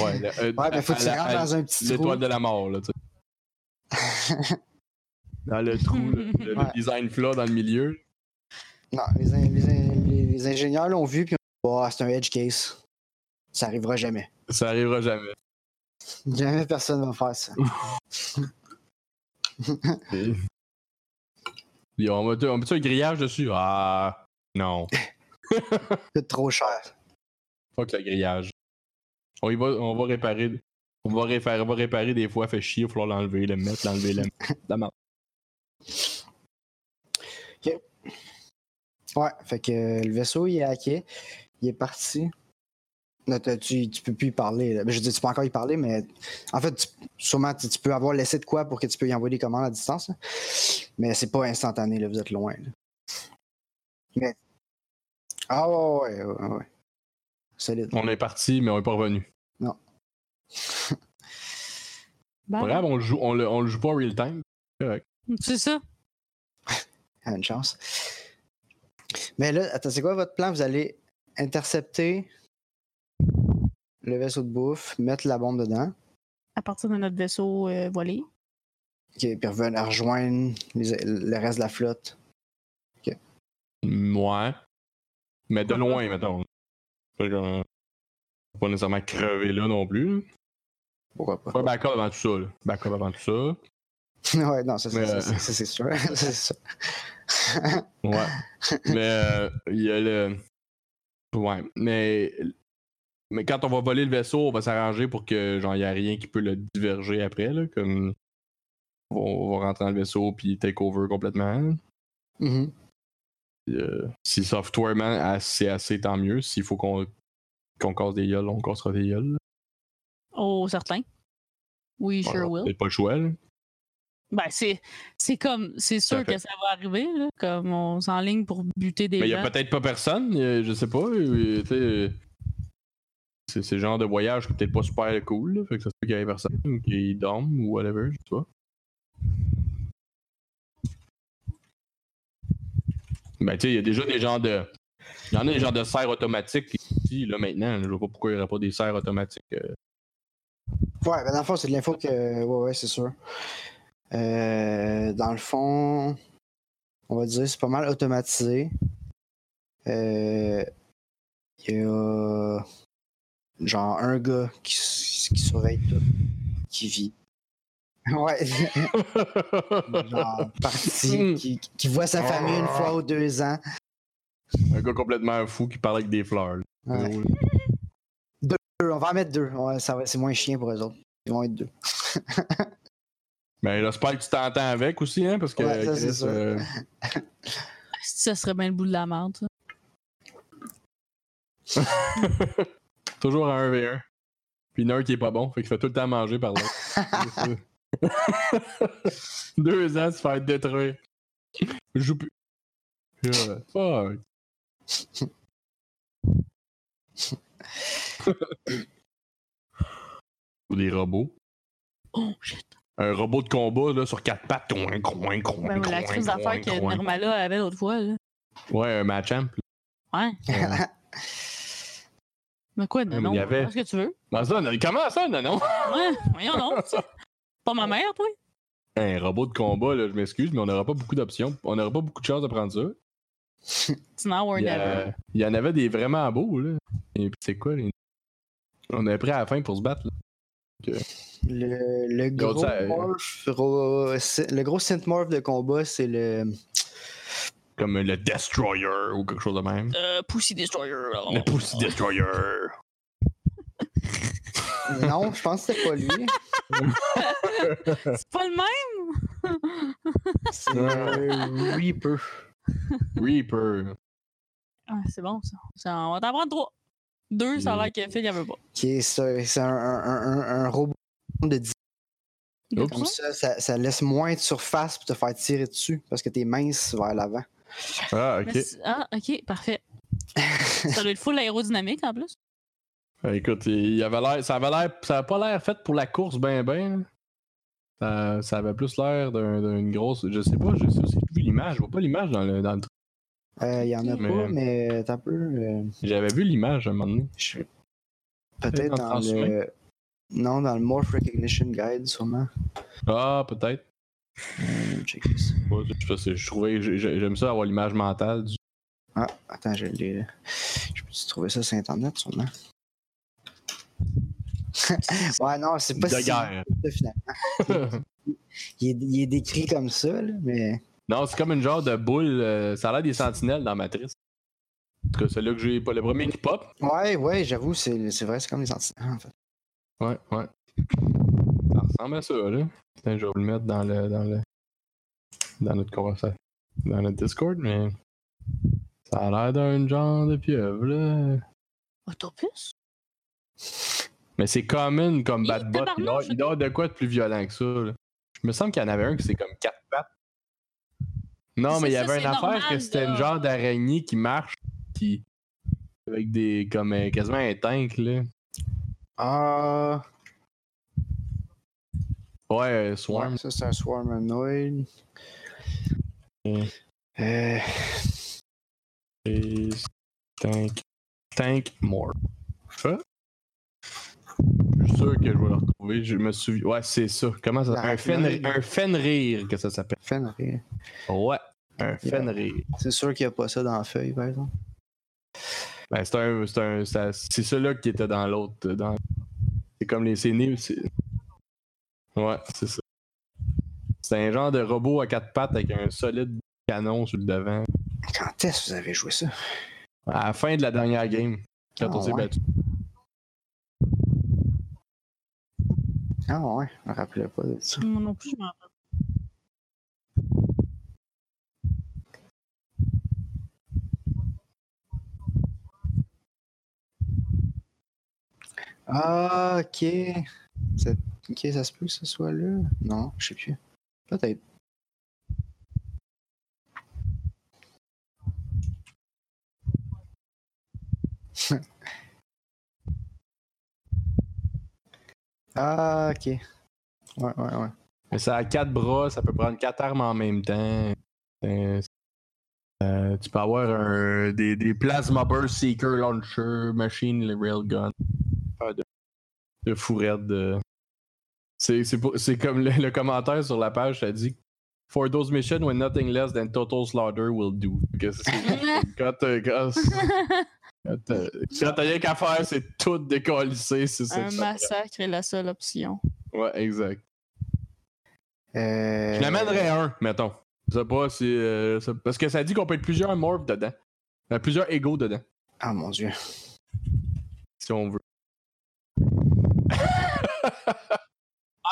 ouais, le- euh, Ouais, ben faut que tu rentres dans un petit trou. L'étoile de la mort, là, tu sais. Dans le trou, le, le Ouais. design flat dans le milieu. Non, les, in- les, in- les- les ingénieurs l'ont vu, puis on dit, Ah, c'est un edge case. Ça arrivera jamais. Ça arrivera jamais. Jamais personne va faire ça. Et- on met on met un grillage dessus? Ah, non. Coûte trop cher. Fuck le grillage. On, y va, on va réparer. On va réparer, on va réparer des fois, fait chier, il va falloir l'enlever, le mettre, l'enlever, le mettre. La marde. Ouais, fait que euh, le vaisseau, il est hacké. Il est parti. Là, tu, tu peux plus y parler. là. Ben, je dire, tu peux encore y parler, mais en fait, tu- sûrement, tu, tu peux avoir laissé de quoi pour que tu peux y envoyer des commandes à distance. là. Mais c'est pas instantané, là, vous êtes loin. Mais. Ah ouais, ouais, ouais, ouais. Solide. On est parti, mais on est pas revenu. Pas grave, on le joue, on le, on le joue pas en real time. C'est ça. Ah, une chance. Mais là, attends, c'est quoi votre plan? Vous allez intercepter le vaisseau de bouffe, mettre la bombe dedans, À partir de notre vaisseau euh, voilé. ok, puis revenir rejoindre les- le reste de la flotte. Ouais. Mais de loin, mettons. Pas nécessairement crever là non plus. Pourquoi pas? Pas backup avant tout ça. Là. Backup avant tout ça. ouais, non, ça, c'est- euh, c'est- ça, c'est sûr. ça. Ouais. mais euh, il y a le. Ouais. Mais. Mais quand on va voler le vaisseau, on va s'arranger pour que genre y a rien qui peut le diverger après. Là, comme. On va, rentrer dans le vaisseau puis take over complètement. Mhm. Puis, euh, si softwarement c'est assez, tant mieux. S'il faut qu'on qu'on casse des gueules, on cassera des gueules. Oh, certain. We sure will. C'est pas le choix. Là. Ben, c'est, c'est comme, c'est sûr que ça va arriver, là. Comme on s'enligne pour buter des Mais il y gens. a peut-être pas personne, euh, je sais pas. euh, euh, c'est c'est le genre de voyage qui est peut-être pas super cool. Là, fait que ça se peut qu'il y ait personne, ou qu'il dorme ou whatever, je sais pas. Ben, tu sais, il y a déjà des genres de. Il y en a des genres de serres automatiques ici, là, maintenant. là, je vois pas pourquoi il n'y aurait pas des serres automatiques. euh. Ouais, ben dans le fond, c'est de l'info que. Ouais, ouais, c'est sûr. Euh, dans le fond, on va dire c'est pas mal automatisé. Euh, Il y a genre un gars qui, surveille tout, qui vit. Ouais, genre parti, qui, qui voit sa famille une fois ou deux ans. Un gars complètement fou qui parle avec des fleurs. là. Ouais. On va en mettre deux. Ouais, ça va- c'est moins chien pour eux autres. Ils vont être deux. Ben, j'espère que tu t'entends avec aussi, hein, parce que. Ouais, ça, c'est Chris, sûr. euh, Ça serait bien le bout de la merde, ça. Toujours un 1v1. Puis il y en a un qui est pas bon, fait qu'il fait tout le temps manger par l'autre. Deux ans, se faire détruire. Je joue plus. Euh, fuck. Ou des robots. Oh, shit. Un robot de combat là, sur quatre pattes. Coin, coin, coin, Ben, la crise d'affaires que Nirmala avait l'autre fois, là. Ouais, un match-amp. Ouais. Mais quoi, non, non? il y avait- Qu'est-ce que tu veux? Ça, non- comment ça, non, non? Ouais, voyons ça. Pas ma mère, toi? Un robot de combat, là, je m'excuse, mais on n'aura pas beaucoup d'options. On n'aura pas beaucoup de chances de prendre ça. It's now or Il y, never. il y en avait des vraiment beaux, là. Et puis c'est quoi, les... On est prêt à la fin pour se battre, là. Le, le gros ça- morph, c'est- le gros synthmorph de combat, c'est le. Comme le Destroyer ou quelque chose de même. Euh, Pussy Destroyer. alors. Le Pussy Destroyer. Non, je pense que c'était pas lui. C'est pas le même? C'est le Reaper. Reaper. Ah, c'est bon, ça. ça. On va t'en prendre trois. Deux, ça a l'air que Phil y avait pas. Ça- c'est un, un, un, un- un robot de 10 Oups. Comme ça, ça, ça laisse moins de surface pour te faire tirer dessus parce que t'es mince vers l'avant. Ah, ok. Ah, ok, parfait. ça doit être full aérodynamique en plus. Euh, écoute, il avait l'air, ça avait l'air, ça avait pas l'air fait pour la course ben ben. Ça, ça avait plus l'air d'un- d'une grosse, je sais pas, je sais aussi vu l'image, je vois pas l'image dans le, dans le truc. Euh, Il y en a Mais- pas, mais t'as un peu. euh, J'avais vu l'image à un moment donné. je- Peut-être dans le. Non, dans le Morph Recognition Guide, sûrement. Ah, peut-être. Euh, checker ça. Ouais, je, sais pas, c'est- je trouvais, j'ai- j'ai- j'aime ça avoir l'image mentale du. Ah, attends, je l'ai. Je peux trouver ça sur Internet, sûrement? ouais, non, c'est pas de si guerre. ça, finalement. Il est, il est décrit comme ça, là, mais. Non, c'est comme une genre de boule. euh, ça a l'air des sentinelles dans Matrice. En tout cas, celui-là que j'ai pas le premier qui pop. Ouais, ouais, j'avoue, c'est c'est vrai, c'est comme les antilles, en fait. Ouais, ouais. Ça ressemble à ça, là. Putain, je vais vous le mettre dans le. dans le. dans notre conversation. Dans notre Discord, mais. Ça a l'air d'un genre de pieuvre, là. Autobus? Mais c'est common comme Hi, Batbot. Il doit, tabarnouche, il de quoi de plus violent que ça, là. Je me semble qu'il y en avait un qui c'est comme quatre pattes. Non, mais il y avait une affaire que c'était une genre d'araignée qui marche, qui. avec des. comme euh, quasiment un tank, là. Ah. Ouais, euh, Swarm. Ouais, ça, c'est un Swarmanoid. Mm. Euh. Et Tank. Tank More. Je suis sûr que je vais le retrouver. Je me souviens. Ouais, c'est ça. Comment ça Un. Arachnoid. un Fenrir que ça s'appelle. Fenrir. Ouais. Un Yeah. Fenrir. C'est sûr qu'il n'y a pas ça dans la feuille, par exemple. Ben, c'est un. C'est un. ça- C'est celui-là qui était dans l'autre. Dans... C'est comme les. C'est- Ouais, c'est ça. C'est un genre de robot à quatre pattes avec un solide canon sur le devant. Quand est-ce que vous avez joué ça? À la fin de la dernière game. Quand Ah, on s'est ouais? battu. Ah ouais, je me rappelais pas de ça. Moi non plus, je m'en rappelle. Ah, ok. Ok, ça se peut que ce soit là? Non, je sais plus. Peut-être. ah, ok. Ouais, ouais, ouais. Mais ça a quatre bras, ça peut prendre quatre armes en même temps. Euh, euh, tu peux avoir un- des, des Plasma Burst Seeker Launcher, Machine Railgun. De, de. C'est, comme le, le commentaire sur la page, ça dit For those missions when nothing less than total slaughter will do. Que c'est- quand, t'as- quand, quand rien qu'à faire, c'est tout décollissé. Un massacre est la seule option. Ouais, exact. Euh... Je l'amènerais un, mettons. Je sais pas si. euh, ça- parce que ça dit qu'on peut être plusieurs morphs dedans. Euh, plusieurs égaux dedans, Ah mon dieu. si on veut.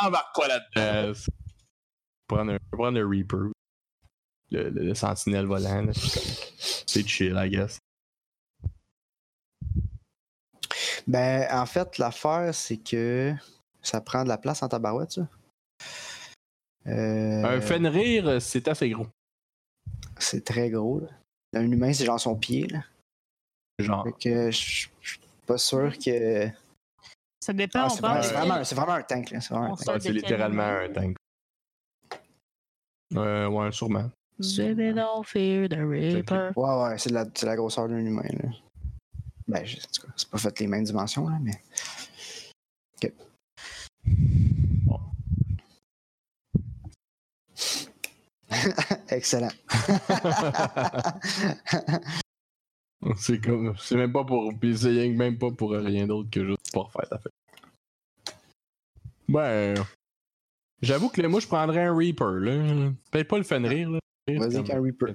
Embarque-toi là-dedans? Prendre un, prendre le Reaper. Le, le, le sentinelle volant. C'est chill, I guess. Ben, en fait, l'affaire, c'est que ça prend de la place en tabarouette, ça. Euh, Un Fenrir, c'est assez gros. C'est très gros, là. Un humain, c'est genre son pied, là. Genre. Fait que je suis pas sûr que. Ça dépend, Ah, on c'est vraiment, de un tank, là. C'est On quel littéralement un tank. Euh, ouais, sûrement. Baby don't fear the Reaper. Ouais, ouais, c'est de la, c'est la grosseur d'un humain, là. Ben, je- en tout cas, c'est pas fait les mêmes dimensions, là, mais. Ok. Bon. Excellent. c'est comme. C'est même pas pour. Puis c'est même pas pour rien d'autre que juste pour faire ta fête. Ben. J'avoue que là, moi je prendrais un Reaper, là. Peut-être pas le Fenrir, là. Vas-y, qu'un Reaper.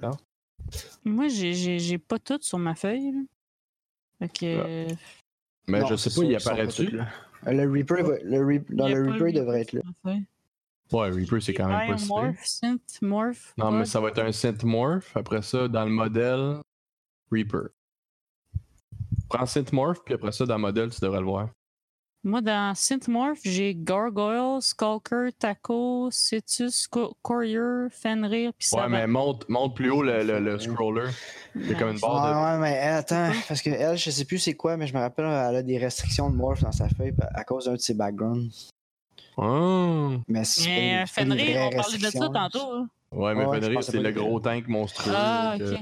Moi, j'ai- pas tout sur ma feuille. là. Fait que. Mais Non, je sais pas, il apparaît-tu? Le Reaper, va- le il dans le Reaper, il devrait être là. Ouais, Reaper, c'est quand même pas si Morph, Synth, Morph. Non, mais ça va être un Synth Morph. Après ça, dans le modèle, Reaper. Prends Synth Morph, puis après ça, dans le modèle, tu devrais le voir. Moi, dans Synthmorph, j'ai Gargoyle, Skulker, Taco, Cetus, Co- Courier, Fenrir, puis Ouais, Savant. mais monte, monte plus haut le, le, le scroller. C'est comme une Ouais, barre ouais, mais elle, attends, parce que elle, je sais plus c'est quoi, mais je me rappelle, elle a des restrictions de morph dans sa feuille à cause d'un de ses backgrounds. de. Ah. Mais Mais euh, Fenrir, on parlait de ça tantôt. hein. Ouais, mais Ouais, je Fenrir, c'est le gros tank monstrueux. Ah, ok.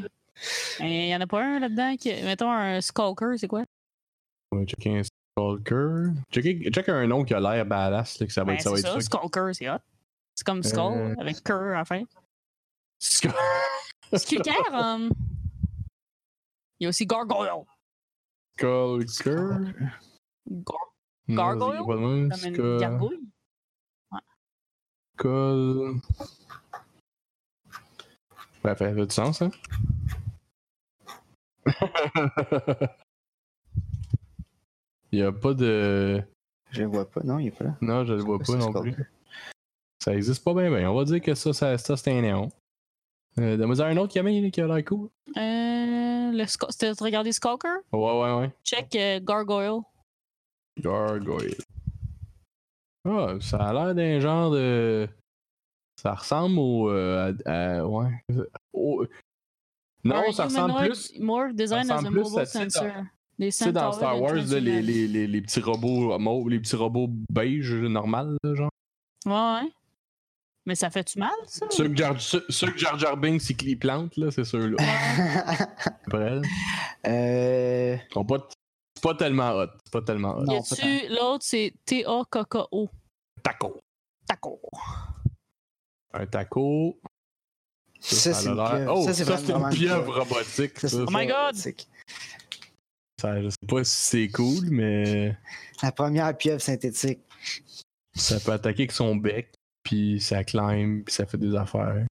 Il y en a pas un là-dedans qui. Mettons un Skulker, c'est quoi? On va checker un. Checker, check un nom qui a l'air badass, là, que ça va Ben, être ça. c'est Va ça, ça. Skulker, c'est hot. C'est comme Skull, Euh. avec cœur à la fin. Skull. Skulker, um, il y a aussi Gargoyle. Skulker. Gar- Non, Gargoyle? même. Comme une gargouille? Skull. Ben, ça fait du sens, hein? Il y a pas de. Je le vois pas, non, il est pas là. Non, je le vois pas non plus. Ça existe pas bien, bien. On va dire que ça, ça, ça c'est un néon. Euh, Donne-moi un autre Camille qui a l'air cool? Euh, le C'était de regarder Skulker? Ouais, ouais, ouais. Check euh, Gargoyle. Gargoyle. Ah, ça a l'air d'un genre de. Ça ressemble au. euh, à- à- ouais. Au- Non, ça ressemble plus. Morph design ça as a mobile à- tu sais, dans- sensor. Tu sais, dans Star Wars, là, les, les, les, les petits robots mauves, les petits robots beige normal, là, genre. Ouais, ouais. Mais ça fait-tu mal, ça? Ceux que Jar, ceux, ceux que Jar Jar Binks il il plante, là, c'est ceux-là. Après, euh. ils sont pas, c'est pas tellement hot. C'est pas tellement hot. Non, Y l'autre, c'est T-A-K-K-O. Taco. Taco. Un taco. Ça, c'est une. Oh, Ça, une pieuvre robotique. Ça, Oh my God! Ça, je sais pas si c'est cool, mais La première pieuvre synthétique. ça peut attaquer avec son bec, puis ça climb, puis ça fait des affaires.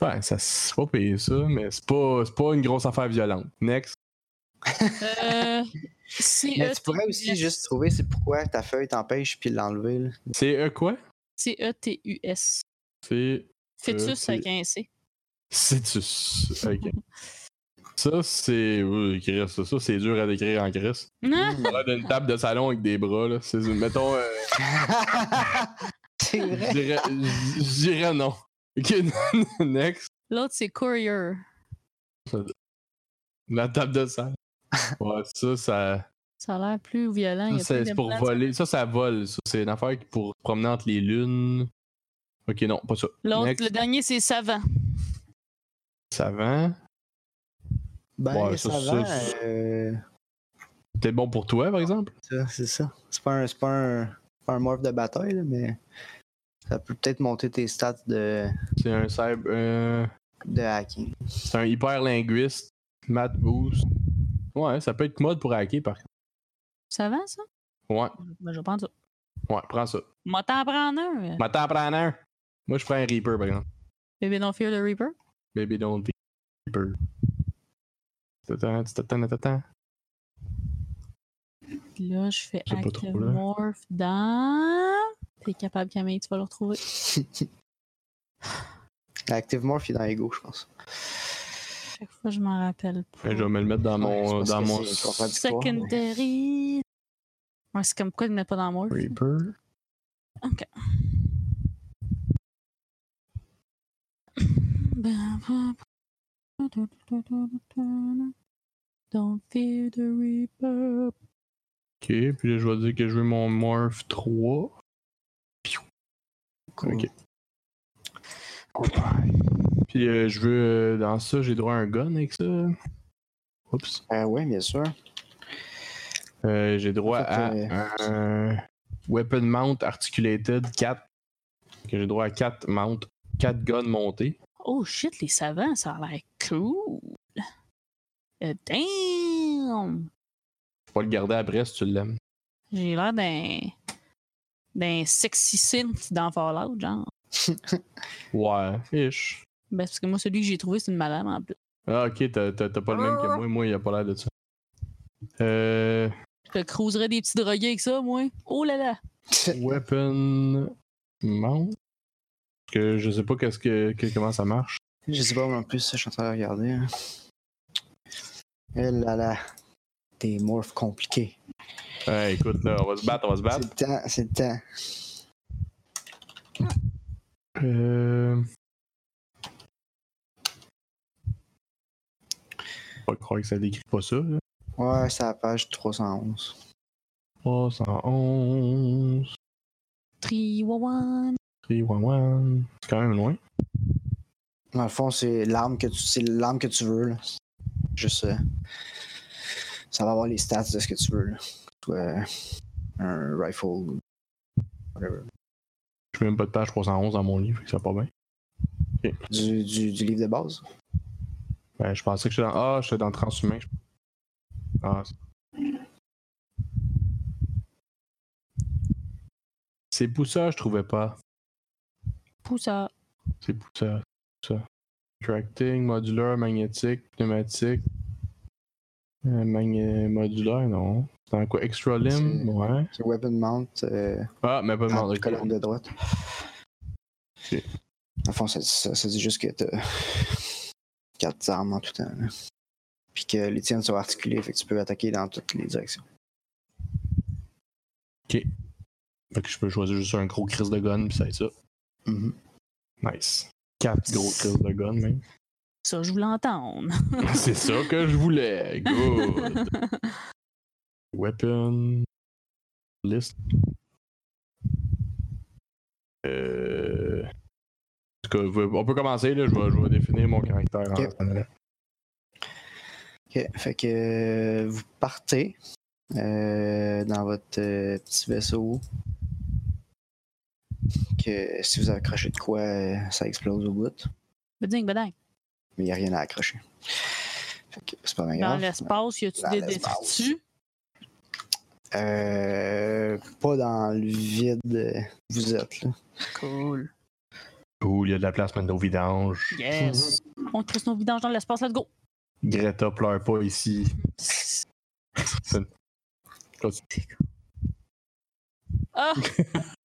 Ouais, ça c'est pas payé ça, mais c'est pas, c'est pas une grosse affaire violente. Next. Euh, Mais E tu pourrais aussi juste trouver c'est pourquoi ta feuille t'empêche puis l'enlever. C'est euh, quoi? C-E-T-U-S. C'est Fœtus c'est- avec un C. Citus. Ok. ça, c'est. Oui, Chris, ça, ça, c'est dur à décrire en Chris. A l'air d'une table de salon avec des bras, là. C'est, mettons. euh, c'est je vrai. dirais, je dirais non. Ok, next. L'autre, c'est Courier. La table de salle. Ouais, ça, ça. Ça a l'air plus violent. Ça, c'est pour voler. Ça, ça vole. Ça, c'est une affaire qui pour se promener entre les lunes. Ok, non, pas ça. L'autre, le dernier, c'est Savant. Savant. Ben, Ouais, ça, ça, va. ça, euh, Peut-être bon pour toi, par exemple? ça, c'est ça. C'est pas un, c'est pas un, pas un morph de bataille, là, mais ça peut peut-être monter tes stats de, C'est un cyber. euh, de hacking. c'est un hyper linguiste. Math boost. Ouais, ça peut être mode pour hacker, par contre. Savant, ça? Ouais, Ben, je vais prendre ça. ouais, prends ça. Moi, t'en prends un. M'attends à prendre un. Moi, je prends un Reaper, par exemple. Baby Don't Fear the Reaper? Baby don't Reaper. T'attends, t'attends, t'attends. Puis là, je fais Active. Morph dans. T'es capable, Camille, tu vas le retrouver. Active Morph, il est dans Ego, je pense. Chaque fois, je m'en rappelle pas. Je vais me le mettre dans mon. c'est dans mon mais- Secondary. Ouais, c'est comme quoi de mettre pas dans Morph. Reaper. Ok. Don't fear the Reaper. Ok, puis là, je vais dire que je veux mon Morph 3. Cool. Ok. Puis euh, je veux. euh, dans ça, j'ai droit à un gun avec ça. Oups. Euh, ouais, bien sûr. Euh, j'ai droit En fait, à un Weapon Mount Articulated 4. Que j'ai droit à 4 mount, 4 guns montés. Oh shit, les savants, ça a l'air cool. Euh, damn! Vais pas le garder après si tu l'aimes. J'ai l'air d'un. d'un sexy synth dans Fallout, genre. Ouais, ish. Ben, parce que moi, celui que j'ai trouvé, c'est une malade en plus. Ah, ok, t'as pas le même que moi. Moi, il a pas l'air de ça. Euh. Je te cruiserais des petits drogués avec ça, moi. Oh là là! Weapon Mount. Que je sais pas qu'est-ce que, que- comment ça marche. Je sais pas moi non plus, je suis en train de regarder. hein. Eh là là. Des morphs compliqués. Ouais, écoute, là, on va se battre, on va se C'est battre. le temps, c'est le temps. Euh... Pas croire que ça décrit pas ça, là. Ouais, c'est à la page 311. 311, 311. 311. C'est quand même loin. Dans le fond, c'est l'arme que tu, c'est l'arme que tu veux. Là. Juste, euh, ça va avoir les stats de ce que tu veux. Là. Soit un rifle, ou whatever. Je fais même pas de page 311 dans mon livre, que ça va pas bien. Du, du, du livre de base? Ben, je pensais que j'étais dans. Ah, j'étais dans Transhumain. je- Ah, c'est- c'est Poussa, je trouvais pas. Poussa. C'est Poussa. ça. Tracting, modulaire, magnétique, pneumatique. Euh, magné- modulaire, non. C'est dans quoi? Extra limb? C'est- Ouais. C'est weapon mount. Euh, Ah, mais pas de colonne de droite. Ok. En fond, ça, ça, ça dit juste que t'as quatre armes en tout temps. là. Puis que les tiennes sont articulées, fait que tu peux attaquer dans toutes les directions. Fait que je peux choisir juste un gros crise de gun, puis ça va être ça. Mhm. Nice. Quatre gros crises de gun, même. Ça, je voulais entendre. C'est ça que je voulais. Good. Weapon. List. Euh... En tout cas, on peut commencer, là. Je vais, je vais définir mon caractère en Ok. en. Ok, fait que euh, vous partez euh, dans votre euh, petit vaisseau. Que si vous accrochez de quoi, euh, ça explose au bout. Beding, beding. Mais il n'y a rien à accrocher. C'est pas bien Dans grave. l'espace, y a-tu des détritus? Euh, pas dans le vide euh, où vous êtes. Là. Cool. Cool, il y a de la place maintenant au vidange. Yes. On crisse nos vidanges dans l'espace, let's go. Greta pleure pas ici. Ah!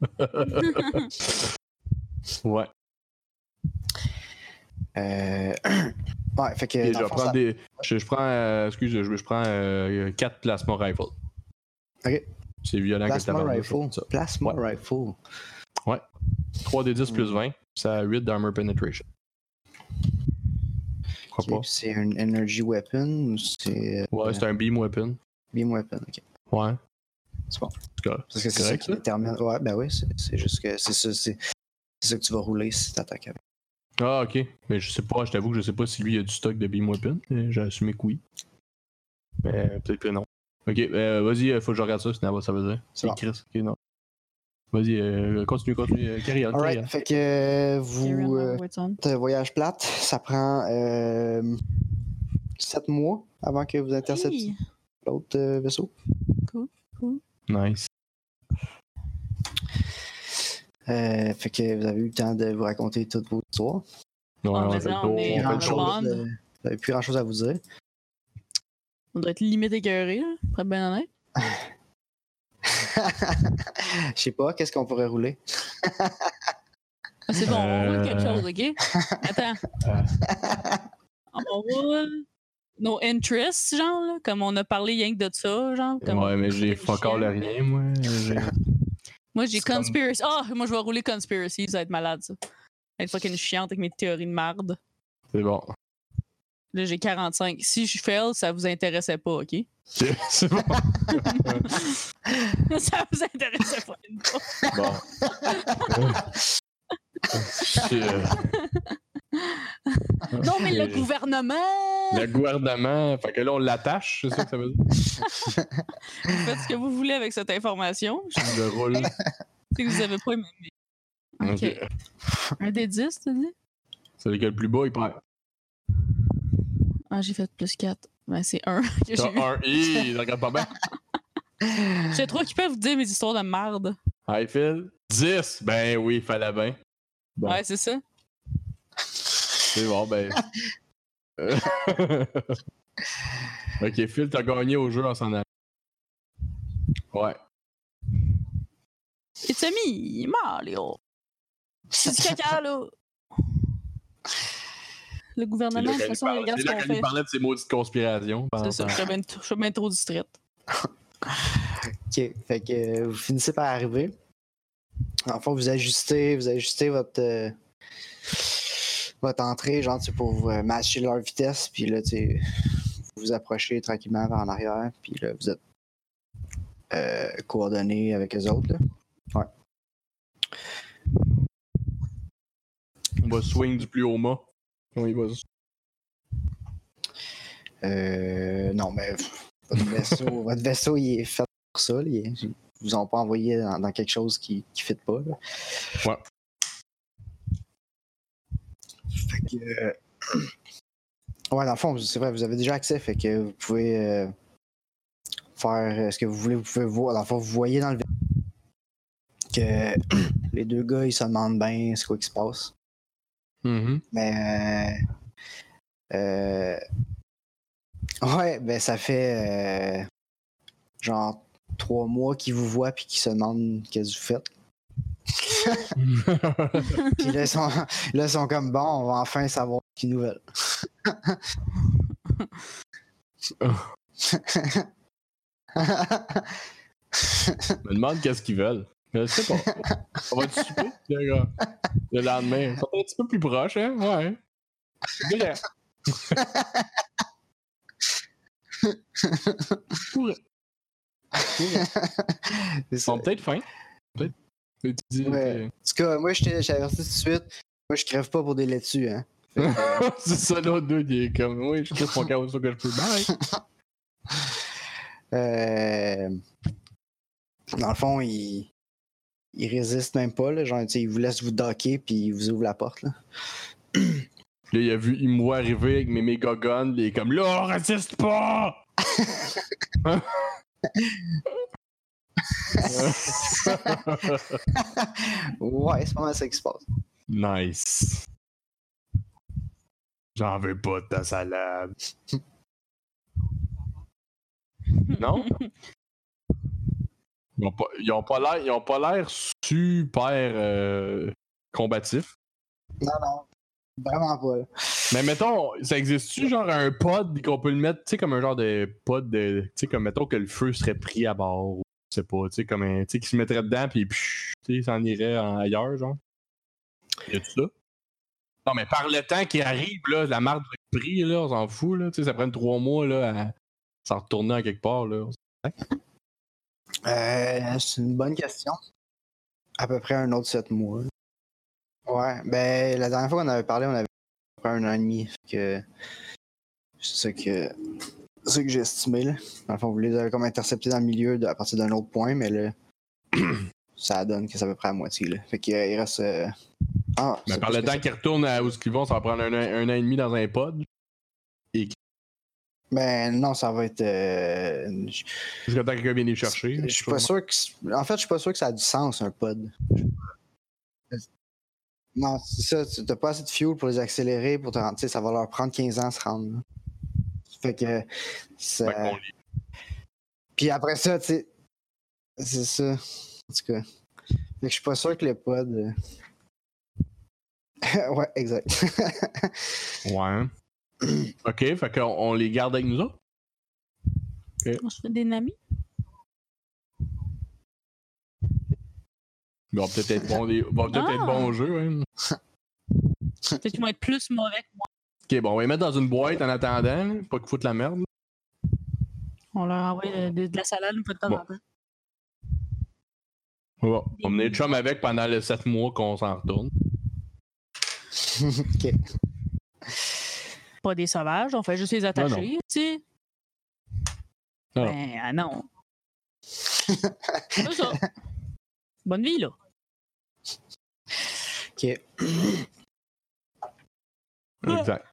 ouais. Euh, ouais, fait que. Et je prends ça- des. Je, je prends. euh, excuse, je, je prends 4 plasma rifles. Ok. C'est violent que Plasma tabarnak, rifle. Plasma Ouais. rifle. 3 des 10 plus Mm. 20, ça a 8 d'armor penetration. Pourquoi Ok, C'est un energy weapon ou c'est. euh? Ouais, c'est un beam weapon. beam weapon, ok. Ouais. C'est bon. Parce que c'est ça correct, qui détermine. Ouais, ben oui, c'est juste que c'est ça, c'est c'est ça que tu vas rouler si t'attaques avec. Ah, ok. Mais je sais pas, je t'avoue que je sais pas si lui a du stock de beam weapon. mais J'ai assumé que oui. Mais peut-être que non. Ok, euh, vas-y, euh, faut que je regarde ça, sinon ça veut dire. C'est bon. Chris, ok, non. Vas-y, euh, continue, continue. euh, Carry on, carry on. fait que euh, vous. euh, voyage plate, ça prend euh, 7 mois avant que vous interceptiez Hey. l'autre euh, vaisseau. Nice. Euh, fait que vous avez eu le temps de vous raconter toutes vos histoires. Ouais, Ah, on fait on est fait euh, vous n'avez plus grand chose à vous dire. On doit être limite écœuré, là, pour être bien honnête. Je sais pas, qu'est-ce qu'on pourrait rouler? Ah, C'est bon, on roule quelque Euh. chose, ok? Attends. on roule nos interests, genre, là, comme on a parlé rien que de ça, genre. Comme Ouais, mais j'ai fuck all rien, moi. Moi, j'ai comme- conspiracy. Ah, moi, je vais rouler conspiracy, ça va être malade, ça. Être fucking chiante avec mes théories de marde. C'est bon. Là, j'ai 45. Si je fail, ça vous intéressait pas, ok? C'est c'est bon. ça vous intéressait pas. une fois. bon. Shit. Non, mais le gouvernement! Le gouvernement, fait que là on l'attache, c'est ça que ça veut dire? Faites ce que vous voulez avec cette information. Je Je roule. que vous avez pas aimé. Ok. Un des 10, tu dis? Celui qui a le plus bas, il perd. Ah, j'ai fait plus 4. Ben, c'est 1 que j'ai un i, regarde pas bien. J'ai trop qui peuvent vous dire mes histoires de merde. Hi Phil. 10. Ben oui, fallait bien. Bon. Ouais, c'est ça. C'est bon, ben. Ok, Phil, t'as gagné au jeu en s'en allant. Ouais. It's a me, Mario. C'est du caca, là. Le gouvernement, de toute façon, il regarde c'est ce là qu'on qu'elle nous fait. parlait de ses maudites conspirations. C'est ça, je suis bien, je suis bien trop distraite. ok, fait que euh, vous finissez par arriver. En fait, vous ajustez, vous ajustez votre euh, votre entrée, genre, sais, pour vous, euh, matcher leur vitesse, puis là, tu sais, vous vous approchez tranquillement vers en arrière, puis là, vous êtes euh, coordonnés avec les autres. Là. On va swing du plus haut mât. Oui, vas-y. Euh, non, mais votre vaisseau, votre vaisseau, il est fait pour ça. là, il est- ils vous ont pas envoyé dans, dans quelque chose qui ne fit pas. Là. Ouais. Fait que. euh, Ouais, dans le fond, c'est vrai, vous avez déjà accès, fait que vous pouvez euh, faire euh, ce que vous voulez. Vous pouvez voir. Dans le fond, vous voyez dans le que les deux gars, ils se demandent bien ce qui se passe. Mhm. Mais. euh, ouais, ben ça fait. genre trois mois qu'ils vous voient puis qu'ils se demandent qu'est-ce que vous faites. Puis là, ils sont, là, ils sont comme bon, on va enfin savoir qui nous veulent. Je me demande qu'est-ce qu'ils veulent. Je sais pas. On va te souper, gars. Le lendemain. Ils sont un petit peu plus proches, hein? Ouais. Ils sont peut-être fins. Peut-être. Ouais. En tout cas, moi, je t'ai j'ai averti tout de suite. Moi, je crève pas pour des laitues, hein. Que, euh, C'est ça, l'autre deux, il est comme, oui, je trouve mon carreau sur que je peux. Bye. Euh, dans le fond, il, il résiste même pas. Là, genre, tu sais, il vous laisse vous docker puis il vous ouvre la porte. Là. Là, il a vu, voit arriver avec mes méga guns, il est comme, là, résiste pas! ouais, c'est pas mal ça qui se passe. nice. J'en veux pas de ta salade. non? Ils ont pas, ils ont pas l'air, ils ont pas l'air super euh, combatifs. Non, non. Vraiment pas. Mais mettons, ça existe-tu genre un pod qu'on peut le mettre, tu sais, comme un genre de pod de. Tu sais, comme mettons que le feu serait pris à bord, ou sais pas, tu sais, comme un. Tu sais, qui se mettrait dedans, puis tu sais, s'en irait ailleurs, genre. Y a-tu ça? Non, mais par le temps qui arrive, là, la marque être prise, là, on s'en fout, là. Tu sais, ça prend trois mois, là, à s'en retourner en quelque part, là. Euh, c'est une bonne question. À peu près un autre sept mois. Ouais, ben la dernière fois qu'on avait parlé, on avait à peu près un an et demi. Que c'est ça que ça que j'ai estimé là. Dans le fond, vous les avez comme interceptés dans le milieu de- à partir d'un autre point, mais là, ça donne que c'est à peu près à moitié là. Fait qu'il il reste. euh, Ah, Mais par le temps qu'ils retournent à où ils vont, ça va prendre un, an- un an et demi dans un pod? Ben non, ça va être. euh, Jusqu'à temps que quelqu'un vienne les chercher. Je suis pas sûr que. En fait, je suis pas sûr que ça a du sens, un pod. Non, c'est ça. Tu n'as pas assez de fuel pour les accélérer, pour te rendre. Ça va leur prendre 15 ans à se rendre. là. Fait que. ça- Fait Puis après ça, tu sais. C'est ça. En tout cas. Fait que je suis pas sûr que les pods. euh, ouais, exact. Ouais. ok, fait qu'on on les garde avec nous autres? On se fait des amis. Ils vont peut-être être bons, des- vont peut-être être Ah! bons au jeu. hein. Peut-être qu'ils vont être plus mauvais que moi. Ok, bon, on va les mettre dans une boîte en attendant, là, pas qu'ils foutent la merde. On leur envoie de, de la salade une fois de temps en temps. Bon, on va mener chum avec pendant les 7 mois qu'on s'en retourne. ok. Pas des sauvages, on fait juste les attacher, tu sais. Ah. Ben, ah non. C'est ça. Bonne vie, là. Ok. Exact.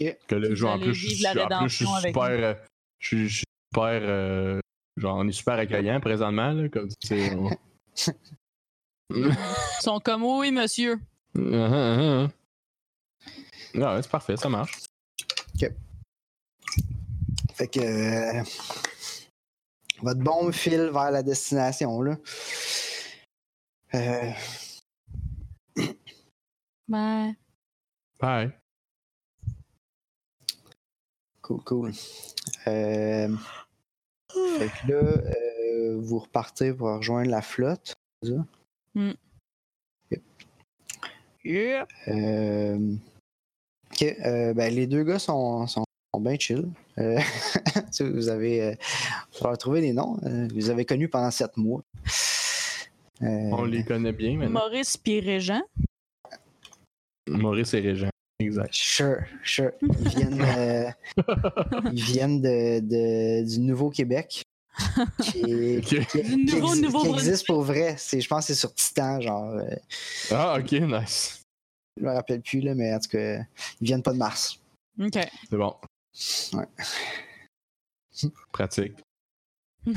Ok. Que le jeu, en plus, je vivre suis, la en plus, je suis super. euh, je suis- je suis super. euh, genre, on est super accueillant présentement, là. Comme tu sais. on- Ils sont comme, oui, monsieur. Uh-huh, uh-huh. Ah ouais, c'est parfait, ça marche. Fait que. euh, votre bombe file vers la destination, là. Euh, Ben, Bye. Cool, cool. Euh, Fait que là, euh, vous repartez pour rejoindre la flotte. c'est ça? Yeah. Euh, ok, euh, ben, les deux gars sont, sont, sont bien chill. Euh, tu sais, vous avez. Euh, va falloir trouver des noms. Euh, vous les avez connus pendant sept mois. Euh, On les connaît bien maintenant. Maurice puis Régent. Maurice et Régent. Exact. Sure, sure. Ils viennent, euh, ils viennent de, de- du Nouveau-Québec. Qui, est- qui- Du qui nouveau- exi- nouveau qui existe pour vrai. C'est, je pense que c'est sur Titan, genre. euh, Ah, ok, nice. je me rappelle plus, là, mais en tout cas, ils viennent pas de Mars. OK. C'est bon. Ouais. Pratique.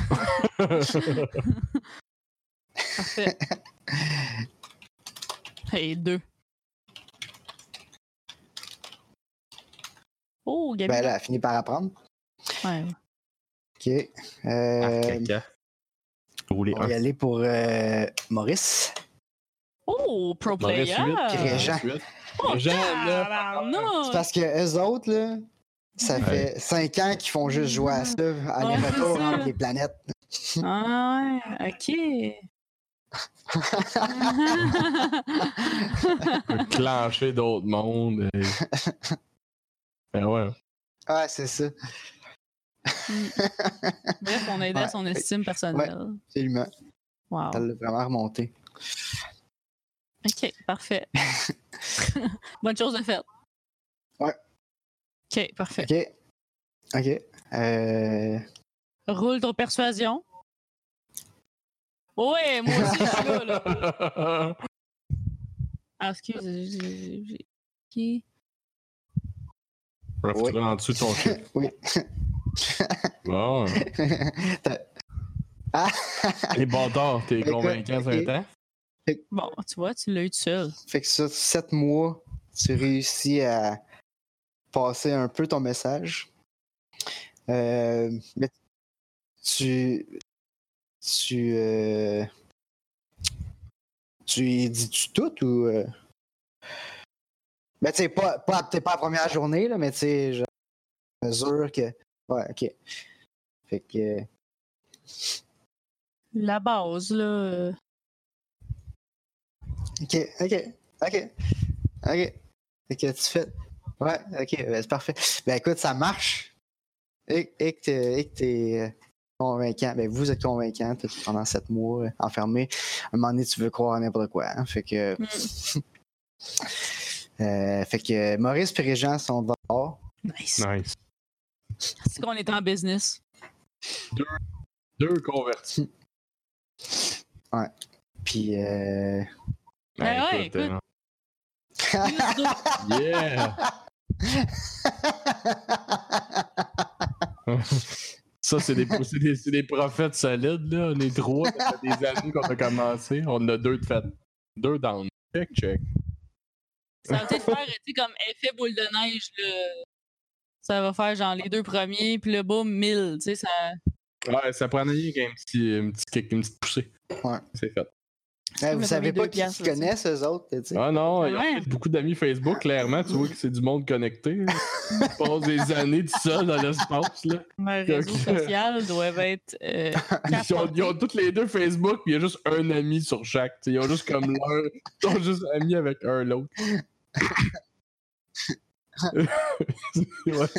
Parfait. Hey, deux. Oh, Gabi. Ben là, elle a fini par apprendre. Ouais. Ok. Euh. Rouler on va y aller pour euh, Maurice. Oh, pro Maurice player. 8. Puis Régent. Oh, là. C'est parce que eux autres, là, ça Ouais. fait cinq ans qu'ils font juste jouer à ça, à Ouais, aller-retour c'est ça. entre les planètes. Ah ouais, ok. peut clencher d'autres mondes. et- Ben ouais. Ouais, c'est ça. Bref, on a aidé à son Ouais. estime personnelle. Absolument. Wow. Ça l'a vraiment remonté. Ok, parfait. Bonne chose de faite. Ouais. Ok, parfait. Ok. Ok. Euh... Roule ton persuasion. Ouais, moi aussi, je suis là, là. Ah, excuse, j'ai- va foutre en dessous de ton chien. oui. Bon. T'as- ah! Les bâtards, t'es convaincant sur un temps? Bon, tu vois, tu l'as eu tout seul. fait que ça, sept mois, tu réussis à passer un peu ton message. Euh, mais tu. Tu. euh, tu y dis-tu tout ou. euh? Ben, tu sais, pas, pas, pas la première journée, là, mais tu sais, je mesure que. Ouais, ok. Fait que. La base, là. euh, Ok, ok, ok, ok. Fait que tu fais. Ouais, ok, ben, c'est parfait. Ben écoute, ça marche. Et, et que t'es- euh, convaincant. Ben vous êtes convaincant pendant sept mois euh, enfermé. À un moment donné, tu veux croire à n'importe quoi. hein. Fait que. Euh, fait que Maurice et Régent sont dehors. Nice. Nice. C'est qu'on est en business? Deux convertis. Puis. Euh... Ben ouais, écoute. euh, Yeah! Ça, c'est des, prophètes solides, là. On est trois, ça fait des années qu'on a commencé. On en a deux de fait. Deux down. Check, check. Ça va peut-être faire, tu sais, comme effet boule de neige, là. Ça va faire genre les deux premiers, puis le boum, 1000, tu sais, ça... Ouais, ça petit, un petit kick, une petite poussée. Ouais. C'est fait. Ouais, vous me savez pas qui se connaissent, eux autres, tu sais. Ah non, il y a beaucoup d'amis Facebook, clairement. Tu vois que c'est du monde connecté. Ils passent des années tout seul dans l'espace, là. Les réseaux Ok. sociaux doivent être euh, Ils ont, ils ont tous les deux Facebook, puis il y a juste un ami sur chaque. tu sais. Ils ont juste comme leur. Ils sont juste amis avec un l'autre.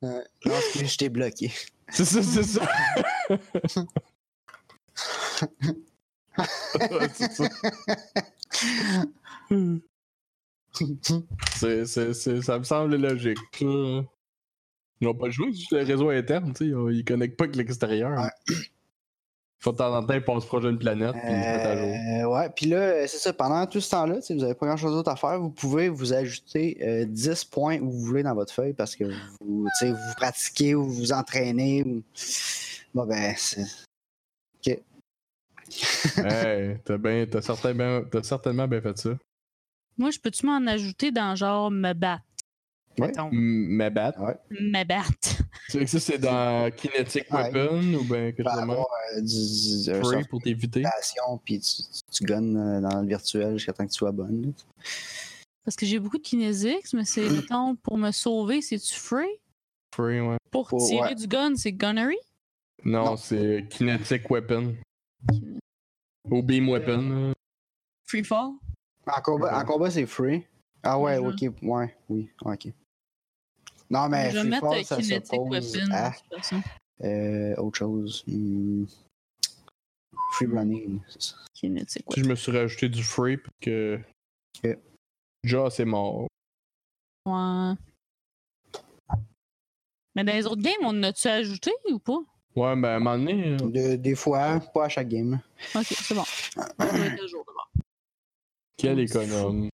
Non, je t'ai bloqué. c'est ça, c'est ça. C'est ça. C'est- c'est- c'est- ça me semble logique. Ils n'ont pas joué sur le réseau interne. Ils, ils connectent pas avec l'extérieur. Ouais. Faut de temps en temps, ils passent proche d'une planète, puis ils se mettent à jour. Euh, ouais, puis là, c'est ça, pendant tout ce temps-là, sais, vous n'avez pas grand-chose d'autre à faire, vous pouvez vous ajouter euh, 10 points où vous voulez dans votre feuille parce que vous, tu sais, vous pratiquez ou vous vous entraînez. Ou... Bon, ben, c'est... hey, t'as certainement, t'as certainement bien fait ça. Moi, je peux-tu m'en ajouter dans genre me battre? Ouais. Ma bat. Tu sais que ça, c'est dans Kinetic Ouais. Weapon ou bien Tu même? avoir euh, Free pour t'éviter. puis tu, tu, tu gunnes euh, dans le virtuel jusqu'à temps que tu sois bonne. Parce que j'ai beaucoup de kinésix, mais c'est, mettons, pour me sauver, c'est-tu free? Free, ouais. Pour tirer ouais. du gun, c'est gunnery? Non, Non. c'est Kinetic Weapon. Ou Beam Weapon. Free fall? En combat, en combat c'est free. Ah ouais, Mhm. ok, ouais, oui, ok. Non, mais je vais mettre euh, ça kinetic s'oppose weapon. à de toute façon. euh, autre chose. Hmm. Free running, c'est ça. Kinetic Si je me suis rajouté du Free, parce que. Ok. Ja, c'est mort. Ouais. Mais dans les autres games, on en a-tu ajouté ou pas? Ouais, ben à un moment donné. euh, De- des fois, pas à chaque game. Ok, c'est bon. Jour. Quel économe.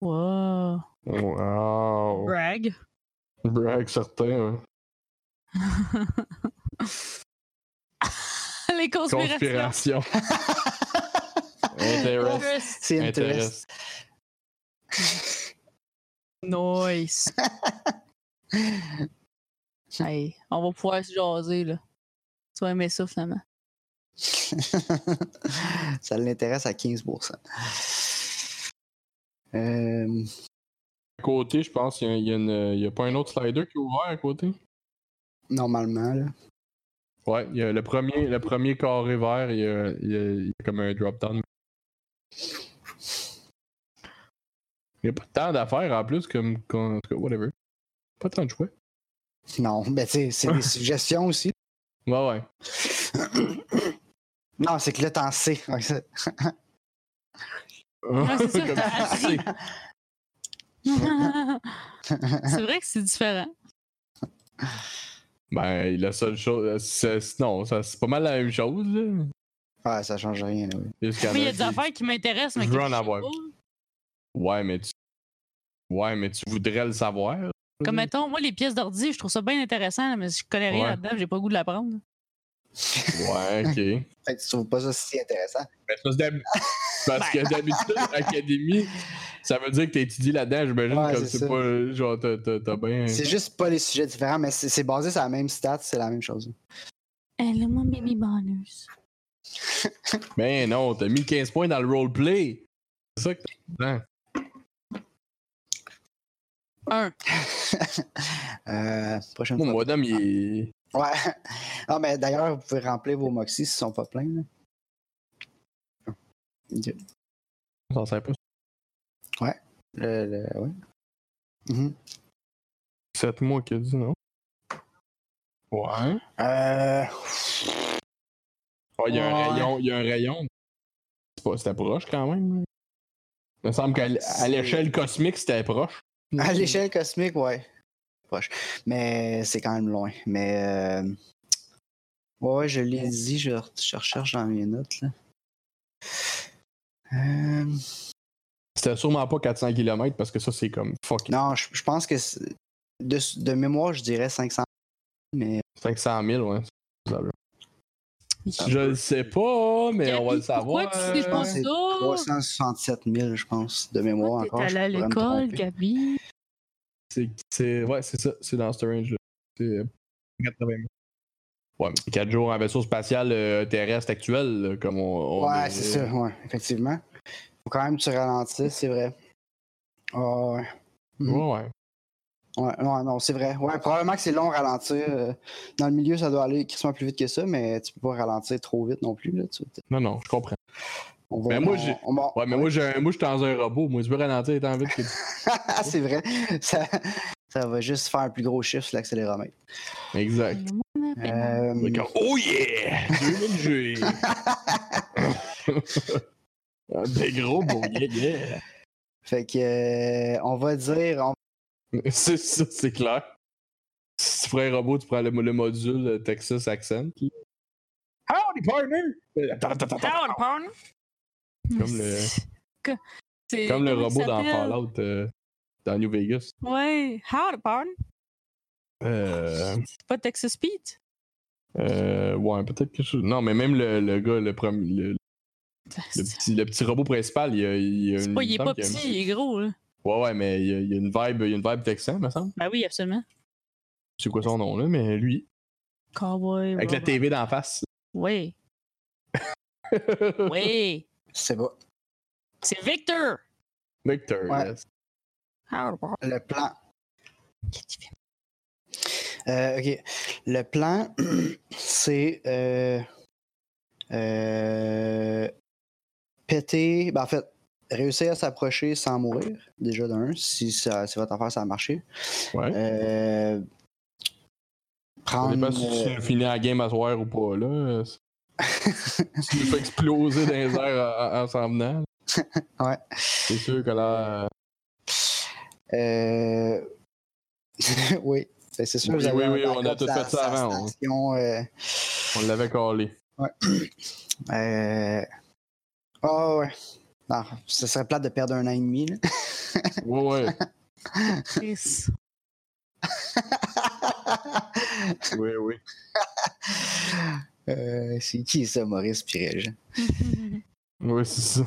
Wow. Wow. Brag. Brag certain, ouais. Les conspirations. Conspiration. Intéressant. Interest. C'est intéressant. Intéressant. Nice. hey, on va pouvoir se jaser, là. Tu vas aimer ça, finalement. ça l'intéresse à 15%. Euh, côté, je pense qu'il y a, il y a pas un autre slider qui est ouvert à côté? normalement, là. Ouais, il y a le premier, le premier carré vert, il y a, il y a- il y a comme un drop-down. Il n'y a pas tant d'affaires en plus, comme, comme- en tout cas, whatever. Pas tant de choix. Non, ben tu sais, c'est des suggestions aussi. Ouais, ouais. Non, c'est que là, t'en sais. Ouais, c'est- ça, t'as appris. C'est vrai que c'est différent. Ben, la seule chose. c'est- Non, ça- c'est pas mal la même chose, là. Ouais, ça change rien, là, oui. Mais il y a qui- des affaires qui m'intéressent, mais Je veux en avoir. pas. Ouais, mais tu. Ouais, mais tu voudrais le savoir. Comme mettons, moi, les pièces d'ordi, je trouve ça bien intéressant, mais je connais rien Ouais. là-dedans, j'ai pas le goût de l'apprendre. Ouais, ok. Fait que tu trouves pas ça si intéressant. Ben, c'est parce que d'habitude, académie, ça veut dire que t'as étudié là-dedans, j'imagine, Ouais, comme c'est pas. Genre, t'as- bien. C'est juste pas les sujets différents, mais c'est c'est basé sur la même stat, c'est la même chose. Elle est mon baby bonus. Ben non, t'as mis 15 points dans le roleplay. C'est ça que t'as. dedans. Un. euh, prochaine Mon fois. bonhomme, il est. Ouais. Non, mais d'ailleurs, vous pouvez remplir vos moxies s'ils sont pas pleins. Là. Ok. On s'en sert pas. Le, le- ouais. 7 mois qu'il a dit, non? Ouais. Euh, Ah, il y a un Ouais. rayon. Il y a un rayon. C'est pas- C'était proche quand même. Il me semble qu'à l'échelle cosmique, c'était proche. à l'échelle cosmique, ouais. Proche. Mais c'est quand même loin. Mais. euh, Ouais, ouais, je l'ai dit, je, je recherche dans mes notes. Là. Euh, C'était sûrement pas 400 km parce que ça, c'est comme fucking Non, je, je pense que de, de mémoire, je dirais 500. Mais 500 000, ouais. c'est ça, là. Je le sais pas, mais on va le savoir. Pourquoi tu dis pas pense que c'est ça? 367 000, je pense, de mémoire encore. T'es allé à l'école. Gabi? C'est, c'est, ouais, c'est ça, c'est dans ce range-là. C'est euh, 80 000. Ouais, mais c'est 4 jours en vaisseau spatial euh, terrestre actuel, là, comme on. on Ouais, est- c'est ça, ouais, effectivement. Faut quand même que tu ralentisses, c'est vrai. Ah, ouais. Ouais, ouais. Ouais, ouais, non, c'est vrai. Ouais, probablement que c'est long ralentir. euh, Dans le milieu, ça doit aller quasiment plus vite que ça, mais tu peux pas ralentir trop vite non plus. Là, tu- Non, non, je comprends. on va, Mais moi, on- Ouais, mais moi, j'ai un- moi, je suis dans un robot. Moi, je peux ralentir tant vite que. c'est vrai. Ça, ça va juste faire un plus gros chiffre sur l'accéléromètre. Exact. Euh, oh yeah! 2000 G! Des gros beaux yeah, yeah! fait que, euh, on va dire. on- C'est ça, c'est clair. Si tu ferais un robot, tu prends le, le module Texas Accent. Howdy, partner! Howdy, partner. Comme le- Comme le robot dans? Fallout euh, dans New Vegas. Ouais. Howdy, partner. Euh, C'est pas Texas Pete? Euh, ouais, peut-être quelque chose. Non, mais même le, le gars, le, premier, le, le petit, le petit robot principal, il y a, il a C'est une- pas, il est pas a petit, il est gros, là. Ouais, ouais, mais il y a, il y a une vibe, il y a une vibe texan, me semble. Ben oui, absolument. Sais quoi son nom, là, mais lui? Cowboy. Avec la. TV d'en face. Oui. Oui. C'est pas. C'est Victor. Victor, Ouais. yes. Partner. Le plan. Qu'est-ce que tu fais? Euh, ok. Le plan, c'est euh, euh, péter. Ben, en fait, réussir à s'approcher sans mourir, déjà d'un, si, ça, si votre affaire ça a marché. Ouais. Euh, Ça prendre. dépend si euh, tu finis la game à soir ou pas, là. si tu fais exploser dans les airs en, en- en s'en venant. Ouais. C'est sûr que là. Euh... oui, c'est sûr. Oui, vous avez oui, oui, on a tout fait ça avant, euh, On l'avait collé. euh, Ah ouais. Non, ce serait plate de perdre un an et demi. là. Ouais, ouais. Chris. oui, oui. Euh, c'est qui ça, Maurice Pirège? Oui, c'est ça.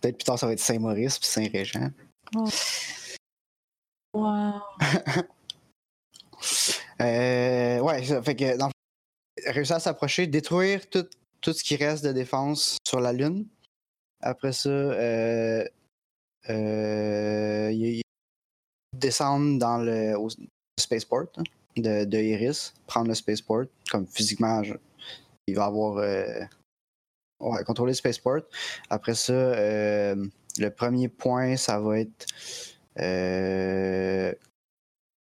Peut-être plus tard, ça va être Saint-Maurice puis Saint-Régent. Wow. Euh, ouais, ça fait que dans réussir à s'approcher, détruire tout, tout ce qui reste de défense sur la Lune. Après ça, euh, euh, descendre dans le spaceport hein, de, Iris, prendre le spaceport, comme physiquement, il va avoir euh, ouais, contrôler le spaceport. Après ça, euh, le premier point, ça va être euh,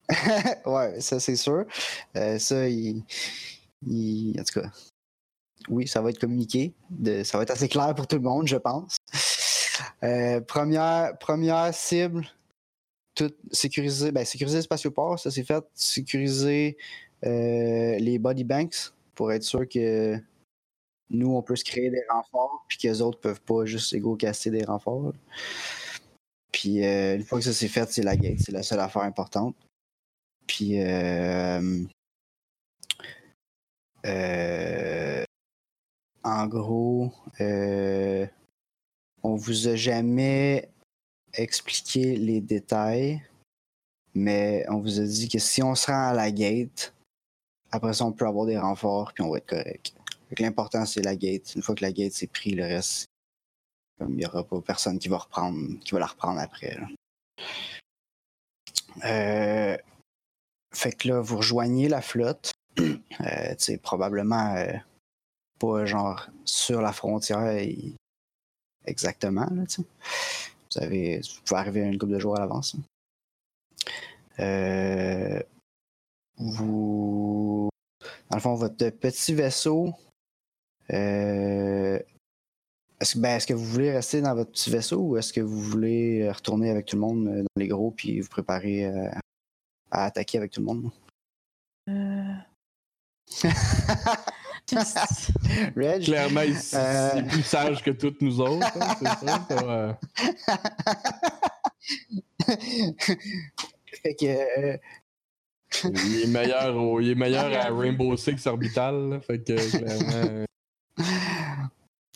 ouais, ça c'est sûr. Euh, ça, il, En tout cas, oui, ça va être communiqué. Ça va être assez clair pour tout le monde, je pense. Euh, première, première cible, sécuriser, ben, sécuriser le spatioport, ça c'est fait. Sécuriser euh, les body banks pour être sûr que nous, on peut se créer des renforts, puis que les autres peuvent pas juste égo casser des renforts. Puis euh, une fois que ça c'est fait, c'est la gate, c'est la seule affaire importante. Puis, euh, euh, en gros, on vous a jamais expliqué les détails, mais on vous a dit que si on se rend à la gate, après ça, on peut avoir des renforts, puis on va être correct. L'important, c'est la gate. Une fois que la gate s'est pris, le reste, comme il n'y aura pas personne qui va reprendre, qui va la reprendre après. Euh, fait que là, vous rejoignez la flotte. Euh, tu sais, probablement euh, pas genre sur la frontière exactement. Là, vous, avez, vous pouvez arriver une couple de jours à l'avance. hein. Euh, vous. Dans le fond, votre petit vaisseau. Est-ce que, ben, est-ce que vous voulez rester dans votre petit vaisseau ou est-ce que vous voulez euh, retourner avec tout le monde euh, dans les gros puis vous préparer euh, à attaquer avec tout le monde? Euh... Reg? Clairement, il il Euh. est plus sage que toutes nous autres. hein, c'est ça. ça, euh, fait que. il est meilleur, au- il est meilleur à Rainbow Six Orbital. là, fait que clairement.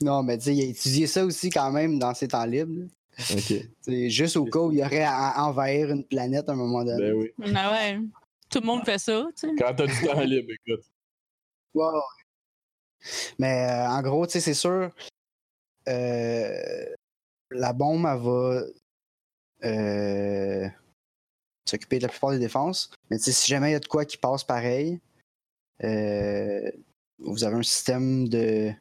Non, mais tu sais, il a étudié ça aussi quand même dans ses temps libres. C'est juste au cas où il y aurait à envahir une planète à un moment donné. Ben oui. Ah ouais. Tout le monde fait ça, tu sais. Quand t'as du temps libre, écoute. Ouais. Mais euh, en gros, tu sais, c'est sûr, euh, la bombe, elle va euh, s'occuper de la plupart des défenses. Mais tu sais, si jamais il y a de quoi qui passe pareil, euh, vous avez un système de,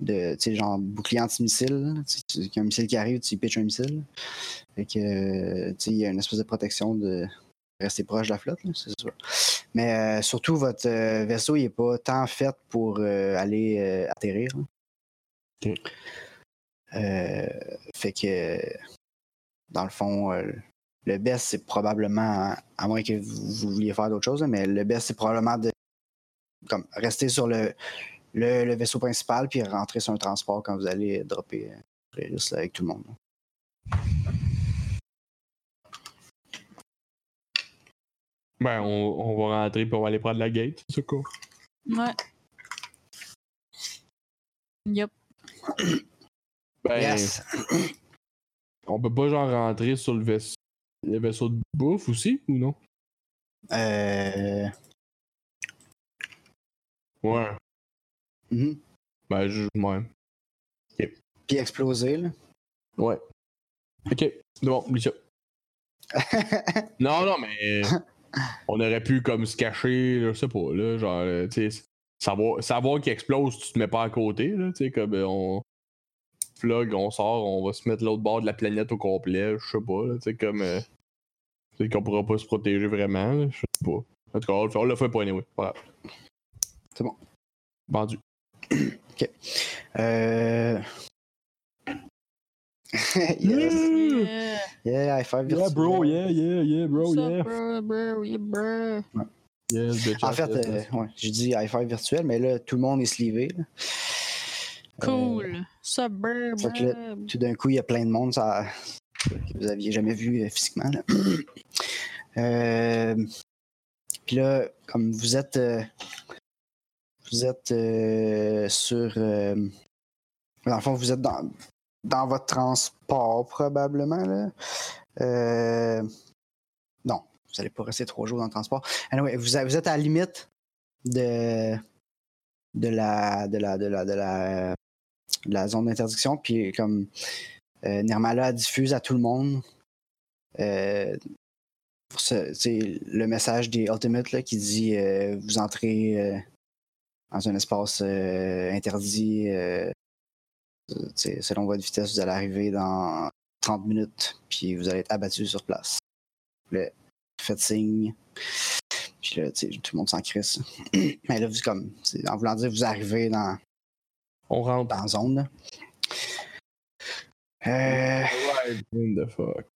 de tu sais, genre bouclier anti-missile. Il y a un missile qui arrive, tu pitches un missile. Fait que, euh, tu sais, il y a une espèce de protection de rester proche de la flotte, c'est sûr. Mais euh, surtout, votre euh, vaisseau, il n'est pas tant fait pour euh, aller atterrir. fait que, dans le fond, le best, c'est probablement, à moins que vous, vous vouliez faire d'autres choses, mais le best, c'est probablement de comme, rester sur le, le, le vaisseau principal puis rentrer sur un transport quand vous allez dropper euh, là, avec tout le monde. Ben, on, on va rentrer pour aller prendre la gate, c'est ça quoi. Ouais. Yup. Ben, Yes! on peut pas genre rentrer sur le vaisseau. Le vaisseau de bouffe aussi, ou non? Euh, Ouais. Mhm. Ben, je. Ouais. Puis exploser, là. Ouais. Ok. Bon, oublie ça. Non, non, mais on aurait pu comme se cacher, je sais pas, là, genre, euh, tu sais, savoir, savoir qu'il explose, tu te mets pas à côté, là, tu sais, comme euh, on flog, on sort, on va se mettre l'autre bord de la planète au complet, je sais pas, là, tu sais, comme, euh, tu sais qu'on pourra pas se protéger vraiment, là, je sais pas. En tout cas, on le fait, on le fait pas anyway, grave. C'est bon. Vendu. Euh... yes. Yeah. Yeah, high five Yeah, virtuel. bro, yeah, yeah, yeah, bro, What's up, yeah. bro, bro, yeah, bro. Yes, bitch, En fait, euh, ouais, j'ai dit high five virtuel, mais là, tout le monde est slivé. là. Cool. Que là, bro? Tout d'un coup, il y a plein de monde ça, que vous aviez jamais vu euh, physiquement. là. Euh, Puis là, comme vous êtes, euh, vous êtes euh, sur, euh, dans le fond, vous êtes dans, dans votre transport probablement là. Euh, non, vous n'allez pas rester trois jours dans le transport. Vous, vous êtes à la limite de de la de la de la de la, zone d'interdiction puis comme euh, Nirmala diffuse à tout le monde pour ce- le message des Ultimates là, qui dit vous entrez dans un espace euh, interdit euh, selon votre vitesse vous allez arriver dans 30 minutes puis vous allez être abattu sur place le faites signe puis là, tout le monde s'en crisse mais là vous comme en voulant dire vous arrivez dans On rentre. dans la zone. là. Euh, the fuck?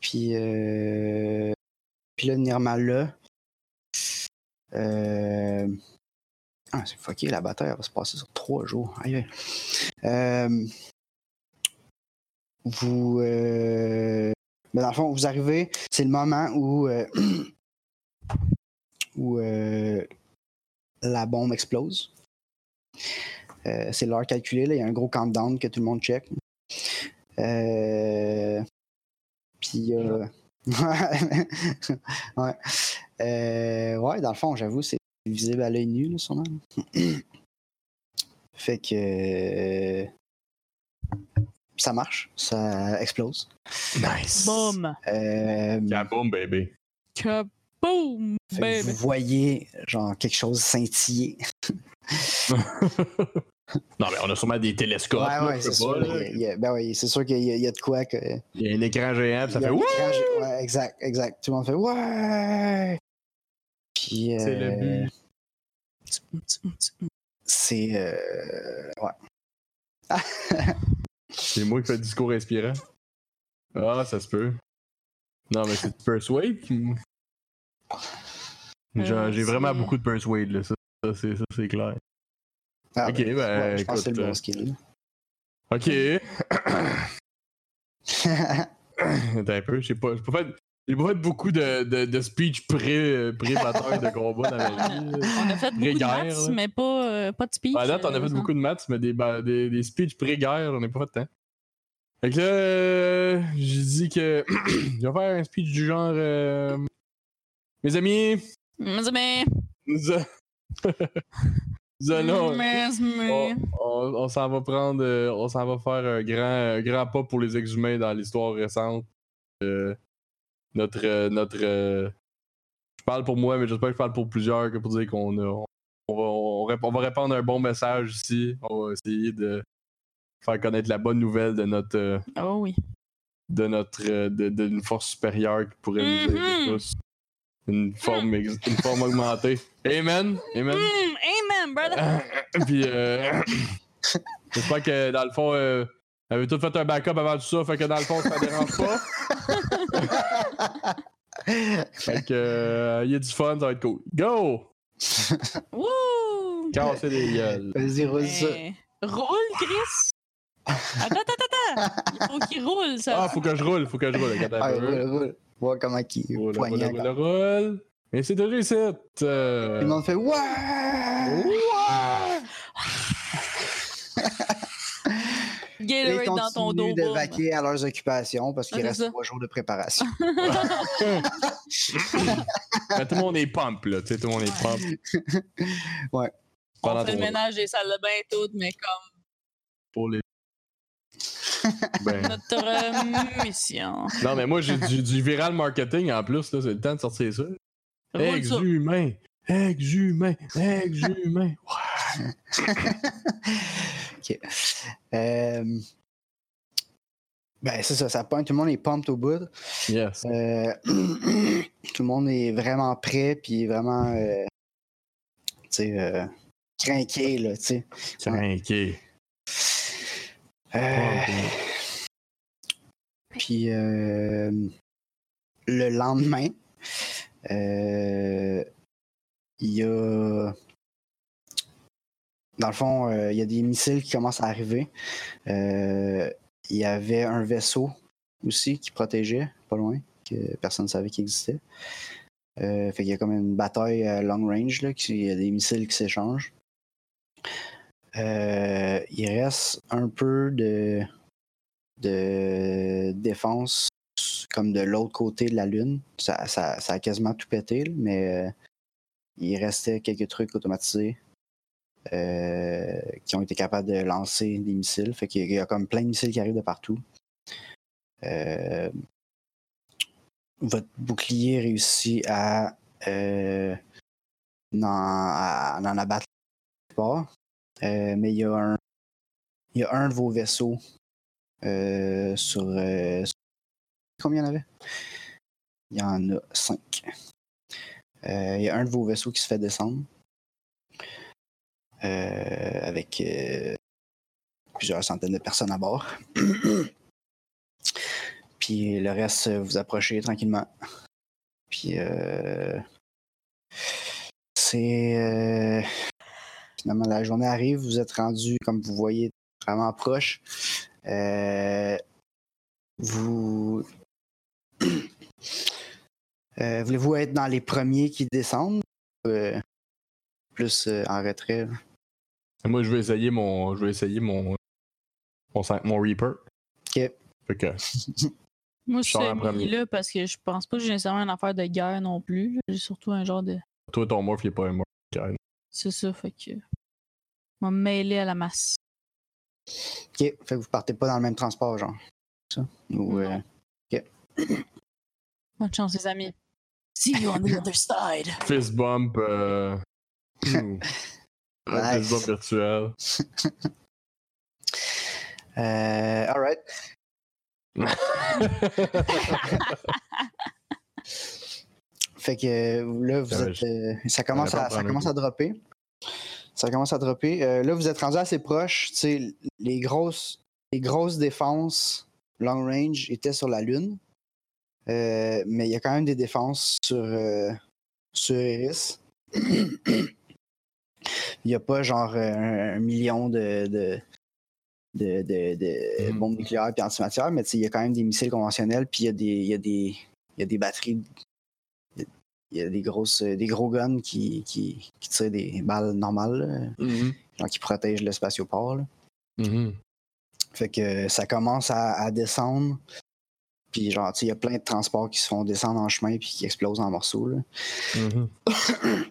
puis, euh, puis là, Nirmala. Euh, ah, c'est fucké, la bataille va se passer sur trois jours. Euh, vous. euh, ben, dans le fond, vous arrivez, c'est le moment où. où la bombe explose. C'est l'heure calculée, là. il y a un gros countdown que tout le monde check. Puis, ouais. Euh, ouais, dans le fond, j'avoue, c'est visible à l'œil nu, là, sûrement. fait que. euh, ça marche, ça explose. Nice. Boom. Euh, Kaboom, baby. Kaboom, baby. vous voyez, genre, quelque chose scintiller. non, mais on a sûrement des télescopes. ouais, ouais, c'est sûr. ben oui, c'est sûr qu'il y, a- il y a de quoi que. Il y a un écran géant, puis ça fait gé- Ouais, exact, exact. Tout le monde fait Ouais! Puis. C'est le euh, but. C'est. euh, ouais. C'est moi qui fais le discours inspirant. Ah, ça se peut. Non, mais c'est Persuade qui J'ai Euh, j'ai vraiment beaucoup de Persuade, là. Ça, ça, c'est ça, c'est clair. Ah, Ok, ben, ben, je pense que c'est écoute, le bon euh, skill. Ok. Attends un peu, j'ai pas, pas fait. J'ai pas fait beaucoup de, de, de speech pré, pré-bataille de combat dans ma vie. On a fait beaucoup de maths, là. mais pas, euh, pas de speech. À date, on a euh, fait beaucoup de maths, mais des, ba- des, des speeches pré-guerre, on n'a pas fait de temps. Fait que là, euh, j'ai dit que je vais faire un speech du genre euh, Mes amis, Mais, mais, On, on- on s'en va prendre. euh, on s'en va faire un grand, un grand pas pour les exhumer dans l'histoire récente. Euh, notre. euh, notre euh, je parle pour moi, mais j'espère que je parle pour plusieurs que pour dire qu'on a. On va, on, on va répandre un bon message ici. On va essayer de faire connaître la bonne nouvelle de notre. Oh oui. de notre. de- d'une force supérieure qui pourrait nous aider Mhm. tous. Une forme, une forme augmentée. Amen! Amen! Mm, amen, brother. Puis, euh, j'espère que dans le fond, euh, elle avait tout fait un backup avant tout ça, fait que dans le fond, ça dérange pas. Fait que, euh, il y a du fun, ça va être cool. Go! Wouh! Casser les gueules. Vas-y, roule ça. Mais- Roule, Chris! Attends, attends, attends! Il faut qu'il roule, ça. Ah, faut que je roule, faut que je roule. Attends Ah, roule, roule. Voir comment Roule, roule, roule, roule. Et c'est de réussite. Tout Euh... le monde fait Ouais! Et Gatorade dans ton dos. continuent de vaquer à leurs occupations parce Ah, qu'il c'est reste ça. trois jours de préparation. Mais tout le monde est pump, là. Tu sais, tout le monde est pump. Ouais. Pendant On fait le ménage des salles de bain et tout, mais comme. pour les. Ben, Notre euh, mission. non, mais moi, j'ai du, du viral marketing en plus, là. C'est le temps de sortir ça. Exhumain! Exhumain! Exhumain! Ouais. ok. Euh, Ben, c'est ça, ça pointe. Tout le monde est pumped au bout. Yes. Euh, tout le monde est vraiment prêt, puis vraiment, euh, tu sais, euh, craqué, là, tu sais. Crinqué. Euh, Puis le lendemain, il y a. Dans le fond, euh, il y a des missiles qui commencent à arriver. Euh, Il y avait un vaisseau aussi qui protégeait, pas loin, que personne ne savait qu'il existait. Euh, fait qu'il y a comme une bataille à long range, là, il y a des missiles qui s'échangent. Euh, il reste un peu de, de défense comme de l'autre côté de la Lune. Ça, ça, ça a quasiment tout pété, mais euh, il restait quelques trucs automatisés euh, qui ont été capables de lancer des missiles. Fait qu'il y a- comme plein de missiles qui arrivent de partout. Euh, votre bouclier réussit à, n'en- à, en abattre. Euh, mais il y a un il y a un de vos vaisseaux sur- combien il y en avait? Il y en a cinq. Euh, il y a un de vos vaisseaux qui se fait descendre euh, avec euh, plusieurs centaines de personnes à bord. Puis le reste, vous approchez tranquillement. Puis c'est finalement la journée arrive, vous êtes rendu, comme vous voyez, vraiment proche. Vous Euh, voulez-vous être dans les premiers qui descendent ou, euh, plus euh, en retrait? là? Moi, je vais essayer mon. Je vais essayer mon. Mon, cin- mon Reaper. Ok. Fait que. Moi, je sors en suis premier. mis là parce que je pense pas que j'ai nécessairement une affaire de guerre non plus. là. J'ai surtout un genre de. Toi, ton morph, il est pas un morph. C'est ça, fait que. Me mêler à la masse. Ok, fait que vous partez pas dans le même transport, genre. Ça? Ou, euh, Bonne chance, les amis. See you on the other side. Fist bump. Euh... hmm. Nice. Fist bump virtuel. euh, alright. Fait que là, vous êtes. euh, ça commence, à, ça commence à dropper. Ça commence à dropper. Euh, là, vous êtes rendu assez proche. Tu sais, les grosses, les grosses défenses long range étaient sur la Lune. Euh, mais il y a quand même des défenses sur, euh, sur Eris. Il n'y a pas genre un, un million de, de, de, de- de Mhm. bombes nucléaires et antimatières, mais il y a quand même des missiles conventionnels, puis il y a des, il y a des, il y a des batteries. Il y a- des grosses, des gros guns qui, qui, qui tirent des balles normales, Mhm. genre qui protègent le spatioport. Mhm. Fait que ça commence à, à descendre. Puis genre, tu sais, il y a plein de transports qui se font descendre en chemin puis qui explosent en morceaux. Là. Mhm.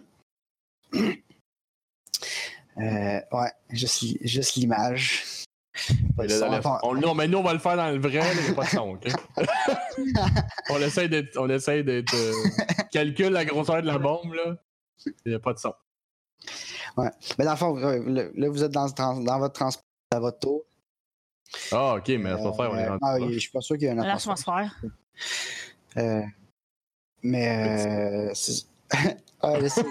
Euh, ouais, juste, juste l'image. Mais on- non, mais nous, on va le faire dans le vrai, là, il n'y a pas de son, OK? on essaie d'être. On essaie d'être. euh, calcule la grosseur de la bombe, là. Il n'y a pas de son. Mais dans le fond, euh, là, vous êtes dans, dans votre transport à votre tour. Ah, ok, mais ça faire, on est Euh, rendu ah, je suis pas sûr qu'il y ait un À atmosphère. l'atmosphère. Euh, mais euh, Ah, là, c'est-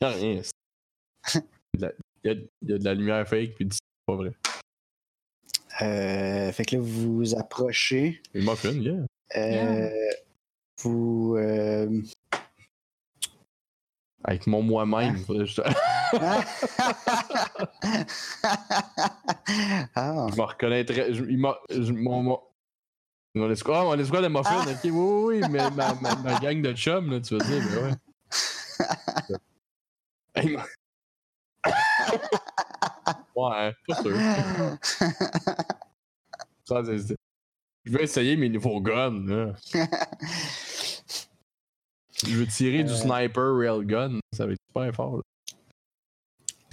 Y a rien. c'est- Il y a, il il de la lumière fake, puis c'est pas vrai. euh, fait que là, vous vous approchez. Le muffin, yeah. Euh, Vous. euh, Avec mon moi-même. que Je ah, je me reconnaîtrais. Je, il m'a- je- mon, mon, mon escouade, ah, mon escouade de muffin, Ah. ok, oui, oui, mais ma, ma, ma gang de chums, là, tu veux dire, mais ouais. Hey, ma- ouais, pas sûr. C'est- c'est- Je vais essayer mes nouveaux guns, là. Je veux tirer du Euh. sniper railgun, ça va être super fort. Là.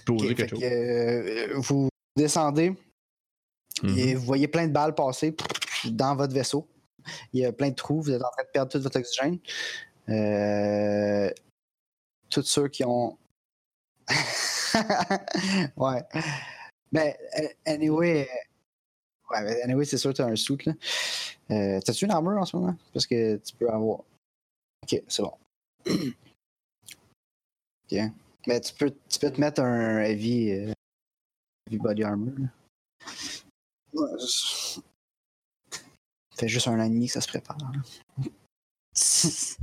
Quelque chose. que, euh, vous descendez. Et vous voyez plein de balles passer dans votre vaisseau. Il y a plein de trous, vous êtes en train de perdre tout votre oxygène. Euh, tous ceux qui ont. ouais. Mais, euh, anyway. Ouais, anyway, c'est sûr que tu as un suit, là. Euh, T'as-tu une armure en ce moment? Parce que tu peux avoir. Ok, c'est bon. ok. Mais tu peux, tu peux te mettre un heavy, euh, heavy body armor. Là. Ouais, fait juste un an et demi que ça se prépare. là.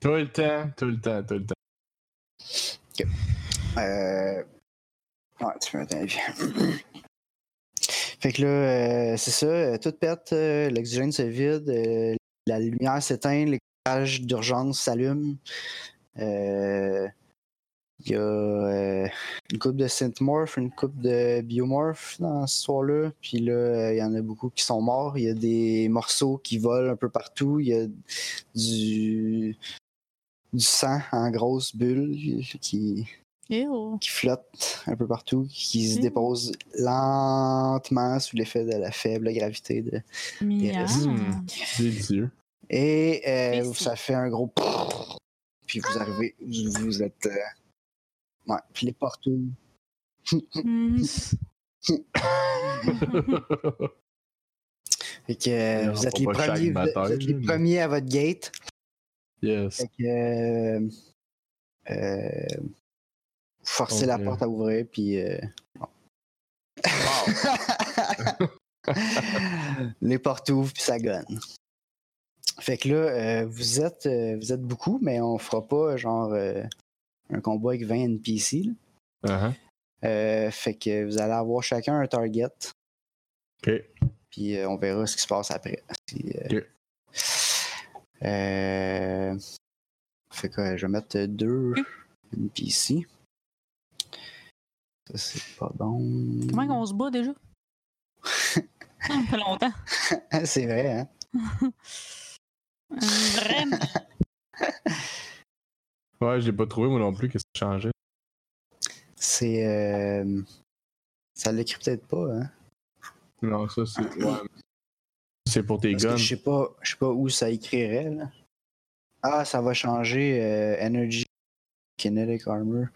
Tout le temps, tout le temps, tout le temps. Euh... Ouais, tu peux mettre un heavy. Fait que là, euh, c'est ça, euh, tout pète, euh, l'oxygène se vide, la lumière s'éteint, l'éclairage d'urgence s'allume. Euh, Il y a une coupe de synthmorph, une coupe de biomorph dans cette histoire-là. Puis là, il y en a beaucoup qui sont morts. Il y a des morceaux qui volent un peu partout. Il y a du, du sang en grosses bulles qui, Ew. qui flotte un peu partout, qui se Mm. dépose lentement sous l'effet de la faible gravité. De... Hmm. Délicieux. Et euh, ça fait un gros. Puis vous arrivez, vous, vous êtes. euh, Ouais, puis les portes. Hmm. Fait que euh, Non, vous êtes les premiers, vous êtes, vous bataille, êtes les mais- premiers à votre gate. yes. Fait que euh, euh, vous forcez la Ok. porte à ouvrir, puis. euh, bon. les portes ouvrent, puis ça gonne. Fait que là, euh, vous êtes euh, vous êtes beaucoup, mais on fera pas genre euh, un combat avec 20 NPC. là. Uh-huh. Euh, fait que vous allez avoir chacun un target, Ok. puis euh, on verra ce qui se passe après. Si, euh, Ok. euh, fait que euh, je vais mettre deux NPC. Ça, c'est pas bon. Comment qu'on se bat déjà? Ça fait longtemps. c'est vrai, hein? Euh, Vraiment. Ouais, j'ai pas trouvé moi non plus qu'est-ce qui changeait. C'est. euh, Ça l'écrit peut-être pas, hein? Non, ça c'est. Ouais. C'est pour tes Parce guns. je sais pas, je sais pas où ça écrirait, là. Ah, ça va changer euh, Energy Kinetic Armor.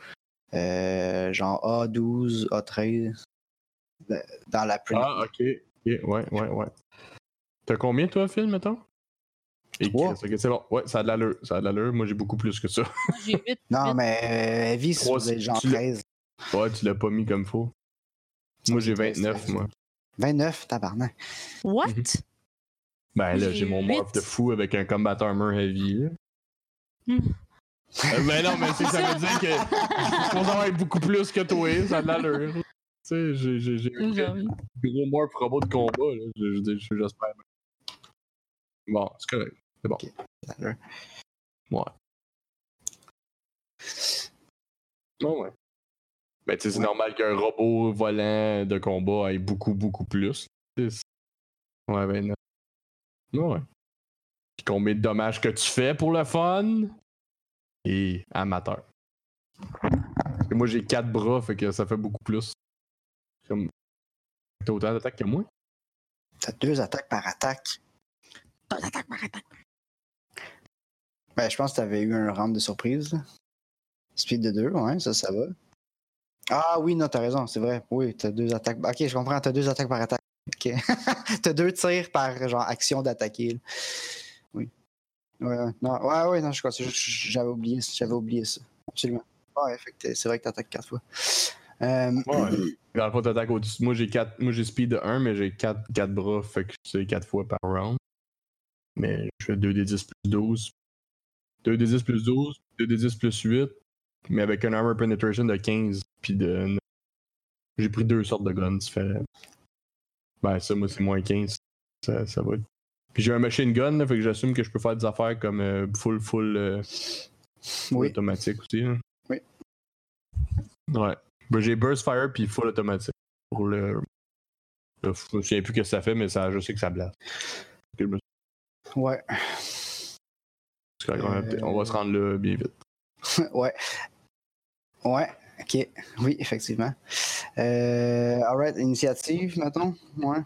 Euh, genre A12, A13. euh, Dans la print. Ah, ok. Ok, ouais, ouais, ouais. T'as combien toi, Phil, mettons? Et Trois. Chris, ok, c'est bon. Ouais, ça a de l'allure. Ça a de l'allure. Moi, j'ai beaucoup plus que ça. J'ai 8. non, mais euh, Heavy, c'est genre tu l'as- 13. Ouais, tu l'as pas mis comme faut. Moi, j'ai c'est 29, très- moi. 29, tabarnak. What? Mhm. Ben là, J'ai mon morph de fou avec un combat armor heavy. là. Euh, ben non, mais c'est ça veut dire que je pense avoir beaucoup plus que toi, ça a de l'allure. Tu sais, j'ai j'ai- j'ai gros morph robot de combat, là. Je- je- je- J'espère. Bon, c'est correct. C'est bon. Ouais. Non, ouais. Ben, tu sais, c'est normal qu'un robot volant de combat ait beaucoup, beaucoup plus. Ouais, ben, non. Ouais, ouais. Puis combien de dommages que tu fais pour le fun? Et amateur. Parce que moi, j'ai quatre bras, fait que ça fait beaucoup plus. Comme. T'as autant d'attaques que moi? T'as deux attaques par attaque. Deux attaques par attaque. Ben, je pense que t'avais eu un round de surprise. là. Speed de 2, ouais, ça, ça va. Ah oui, non, t'as raison, c'est vrai. Oui, t'as deux attaques. Ok, je comprends, t'as deux attaques par attaque. Ok. t'as deux tirs par genre action d'attaquer. Ouais, ouais, non, ouais, ouais, non, je crois. J'avais oublié, j'avais oublié ça. Absolument. Ouais, c'est vrai que t'attaques quatre fois. Euh, Ouais. Dans le fond, t'attaques au-dessus. Moi, j'ai quatre... Moi, j'ai speed de 1, mais j'ai 4, quatre bras, fait que c'est 4 fois par round. Mais je fais 2d10 plus 12. 2d10 plus 12, 2d10 plus 8, mais avec un armor penetration de 15, puis de. J'ai pris deux sortes de guns différents. Ben, ça, moi, c'est moins 15. Ça, ça va être. Puis j'ai un machine gun, là, fait que j'assume que je peux faire des affaires comme euh, full, full, euh, full oui. automatique aussi. là. Oui. Ouais. Ben, j'ai burst fire puis full automatique. Pour le. le je me souviens plus ce que ça fait, mais ça, je sais que ça me- Ouais. on va- Euh. On va se rendre là bien vite. ouais. Ouais. Ok, oui, effectivement. Euh, alright, initiative, mettons? Ouais.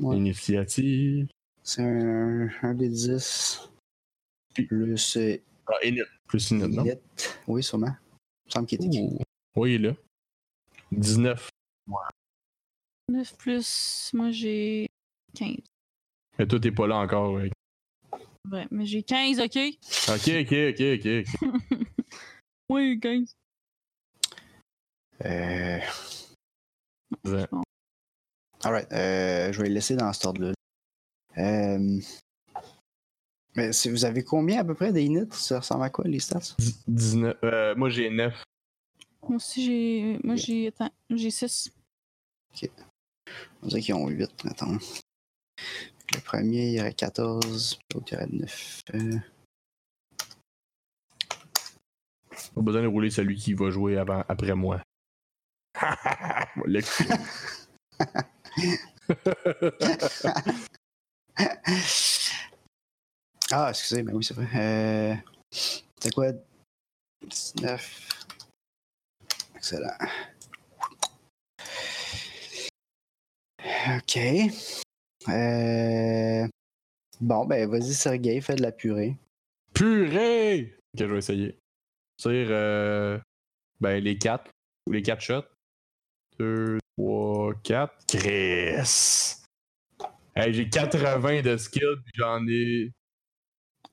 Ouais. Initiative. C'est un, un des 10. Plus euh, Ah, Init. Plus Init, non? Init. Oui, sûrement. Il me semble qu'il. Ouh. Oui, il est là. 19. 9 plus. Moi, j'ai 15. Mais toi, t'es pas là encore. ouais. Ouais, mais j'ai 15, ok? Ok, ok, ok, ok. Oui, 15. Euh, Ouais. Alright, euh, je vais le laisser dans cet ordre-là. Euh, mais si vous avez combien à peu près d'init? Ça ressemble à quoi les stats? 19. Euh, moi, j'ai 9. Moi aussi, j'ai. Moi, Ok. j'ai. Attends, j'ai 6. On dirait qu'ils ont 8, mettons. Le premier, il y aurait 14, l'autre, il y aurait 9. Euh, Pas besoin de rouler celui qui va jouer avant, après moi. Le. ah, excusez, mais oui, c'est vrai. Euh, c'est quoi? 19. Excellent. OK. Euh, Bon, ben, vas-y, Sergei, fais de la purée. Purée! Ok, je vais essayer. Tire euh, ben, les 4. Ou les 4 shots. 2, 3, 4. Chris! Hey, j'ai 80 de skill, puis j'en ai.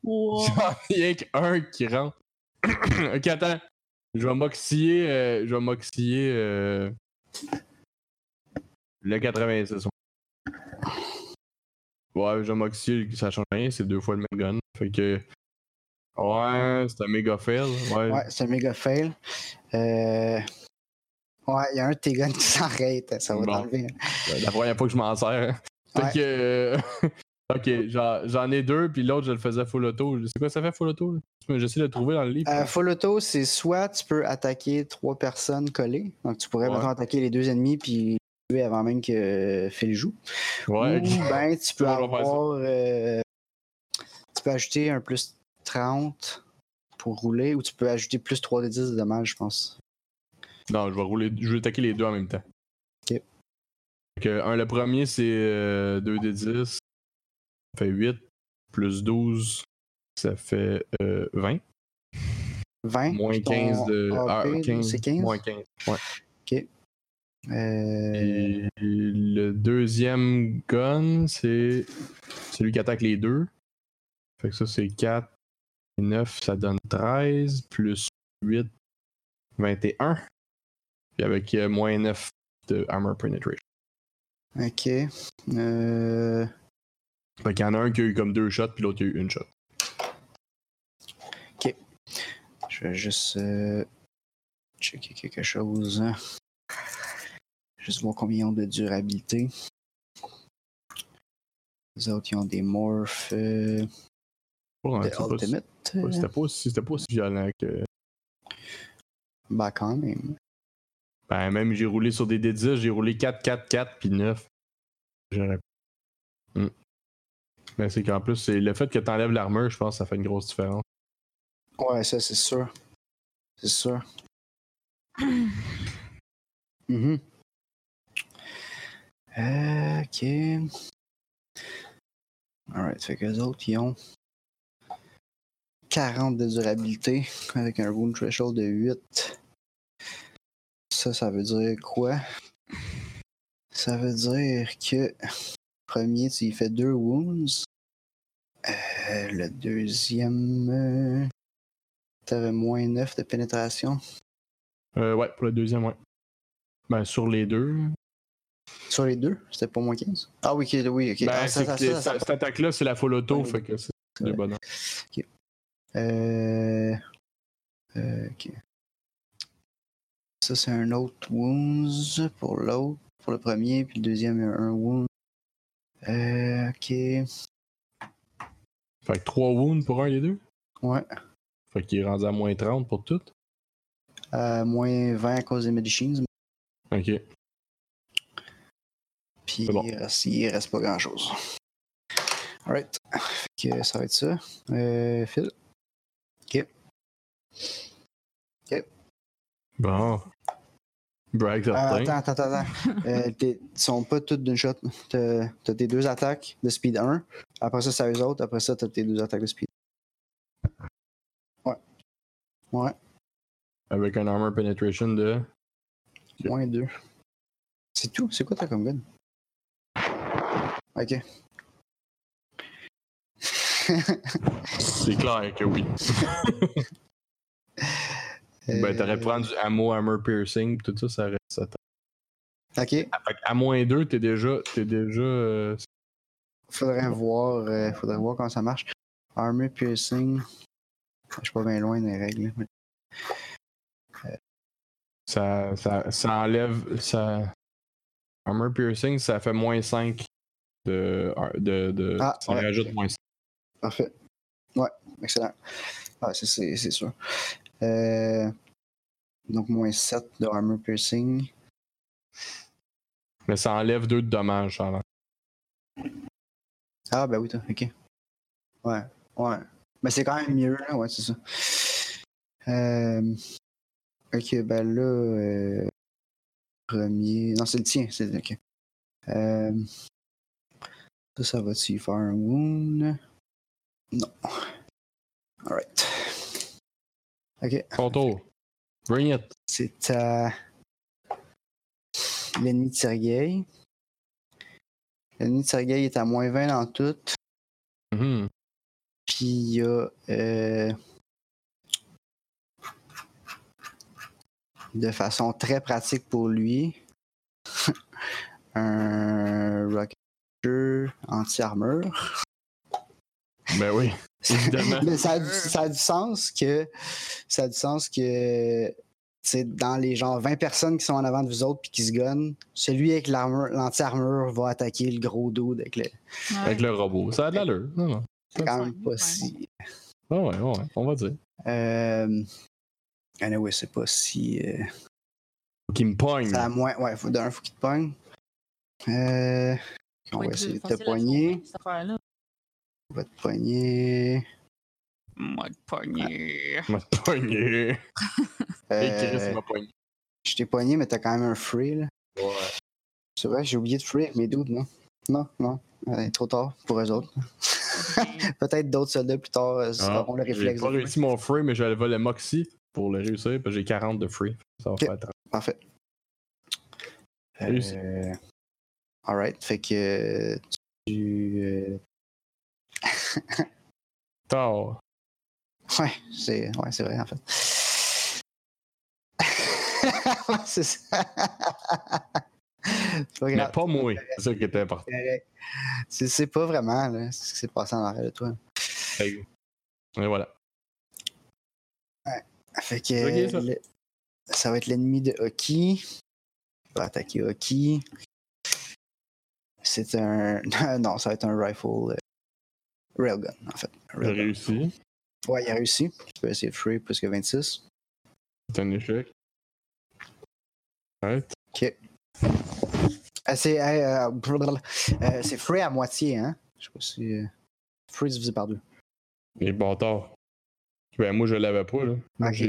Wow. J'en ai rien qu'un qui rentre. ok, attends. Je vais m'oxyer. euh, je vais m'oxyer. euh, le 86. Ouais, je vais m'oxyer, ça change rien, c'est deux fois le même gun. Fait que. Ouais, c'est un méga fail. Ouais. Ouais, c'est un méga fail. Euh... Ouais, il y a un de tes guns qui s'arrête. Ça va Bon. t'enlever. La première fois que je m'en sers. Fait Ouais. que. euh, ok, j'en ai deux, puis l'autre, je le faisais full auto. C'est quoi ça fait full auto? J'essaie de le trouver dans le livre. Euh, full auto, c'est soit tu peux attaquer trois personnes collées. Donc, tu pourrais Ouais. attaquer les deux ennemis puis tuer avant même que Phil joue. ouais, Ou ben, tu peux avoir. euh, tu peux ajouter un plus 30 pour rouler ou tu peux ajouter plus 3 de 10 de dommages, je pense. Non, je vais rouler. Je vais attaquer les deux en même temps. Ok. Fait que, un, le premier, c'est euh, 2 d 10. Ça fait 8. Plus 12. Ça fait euh, 20. 20. Moins puis ton 15 de. ah, AP, 15, c'est 15. Moins 15. Ouais. Euh, le deuxième gun, c'est celui qui attaque les deux. Fait que ça, c'est 4 et 9, ça donne 13. Plus 8, 21. Puis avec euh, moins 9 de armor penetration. Ok. Euh, Fait qu'il y en a un qui a eu comme deux shots, puis l'autre qui a eu une shot. je vais juste euh, checker quelque chose. Juste voir combien ils ont de durabilité. Les autres, ils ont des morphs euh, de Ultimate. pas, c'était pas aussi violent que. Bah, quand même. Ben, même j'ai roulé sur des D10, j'ai roulé 4, 4, 4, puis 9. J'aurais. Hmm. Mais c'est qu'en plus, c'est le fait que t'enlèves l'armure, je pense que ça fait une grosse différence. Ouais, ça, c'est sûr. C'est sûr. Mhm. Euh, ok. Alright, fait que les autres, ils ont 40 de durabilité avec un wound threshold de 8. Ça, ça veut dire quoi? Ça veut dire que premier, tu y fais deux wounds. Euh, le deuxième, euh, t'avais moins 9 de pénétration. Euh, ouais, pour le deuxième, ouais. Ben, sur les deux. Sur les deux, c'était pas moins 15? Ah oui, ok, oui, ok. Ben, Ah, ça, c'est ça, que ça, ça- cette attaque-là, c'est la full auto, Ouais, fait que c'est le bonheur. Euh... euh, ok. Ça, c'est un autre wounds pour l'autre, pour le premier, puis le deuxième, il y a un wound. Euh, ok. Fait que 3 wounds pour un des deux? Ouais. Fait qu'il est rendu à moins 30 pour tout? Euh, moins 20 à cause des medicines, Ok. puis bon. il, reste, il reste pas grand chose. Alright. Fait que ça va être ça. Euh, Phil? Ok. Bon. Brag Euh, certain. attends, attends, attends. euh, t'es- ils sont pas toutes d'une shot. T'as t'as tes deux attaques de speed 1. Après ça, c'est à eux autres. Après ça, t'as tes deux attaques de speed. Ouais. Ouais. Avec un armor penetration de? Moins 2. C'est tout. C'est quoi t'as comme gun? Ok. C'est clair que oui. Ben, t'aurais pu prendre du ammo, armor piercing, tout ça, ça reste. Ok. Fait à moins 2, t'es déjà. T'es déjà. euh, Faudrait voir, euh, faudrait voir comment ça marche. Armor piercing. Je suis pas bien loin des règles. mais- ça, ça, ça enlève. Ça... Armor piercing, ça fait moins 5 de. de, de Ah, ça ouais, rajoute moins 5. Parfait. Ouais, excellent. Ah, c'est sûr. Euh, donc, moins 7 de armor piercing. Mais ça enlève 2 de dommages. enlève. Ah, ben oui, toi, ok. Ouais, ouais. Mais c'est quand même mieux, là, ouais, c'est ça. Euh, ok, ben là, euh, premier. Non, c'est le tien, c'est ok. Euh, ça, ça va-tu faire un wound? Non. Alright. Ok, Ton tour. Bring it. c'est à l'ennemi de Sergei. L'ennemi de Sergei est à moins 20 dans tout. Mhm. Puis il y a euh, de façon très pratique pour lui un rocket anti-armure. Ben oui, évidemment. Mais ça a, du, ça a du sens que ça a du sens que c'est dans les genre 20 personnes qui sont en avant de vous autres puis qui se gonnent, celui avec l'armure, l'anti-armure va attaquer le gros dude avec le. Avec le robot. Ça a de l'allure. Non, non. C'est quand même pas ouais. si. Ah ouais, ouais, ouais, on va dire. Euh. Anyway, c'est pas si. euh, Faut qu'il me pogne. Ça a moins. Ouais, faut d'un faut qu'il te pogne. Euh. On va essayer de te poigner. Te poigner. Moi, de pogner. Il m'a pogné. Et Chris Euh, m'a je t'ai poigné, mais t'as quand même un free, là. Ouais. C'est vrai, j'ai oublié de free avec mes dudes, non? Non, non. Euh, trop tard pour eux autres. Peut-être d'autres soldats plus tard euh, Ah, auront le J'ai réflexe. pas de free. réussi mon free, mais j'avais le Moxie pour le réussir, parce que j'ai 40 de free. Ça va Ok. faire 30. Parfait. Réussi. Euh, Alright, fait que tu. euh, Tard. Ouais, c'est ouais, vrai en fait. Ouais, c'est ça. pas Mais pas moi. C'est ça qui était important. C'est c'est pas vraiment là, ce qui s'est passé en arrière de toi. Et voilà. Fait que C'est ok, ça. le- ça va être l'ennemi de Hockey. Il va attaquer Hockey. C'est un. non, ça va être un rifle. Railgun, en fait. J'ai railgun. réussi. Ouais, il a réussi. Tu peux essayer de free plus que 26. C'est un échec. Ouais. Ok. Euh, c'est euh. Euh, c'est free à moitié, hein? Je sais pas si. Free divisé par deux. Les bâtards. Ben, moi, je l'avais pas, là. Ok.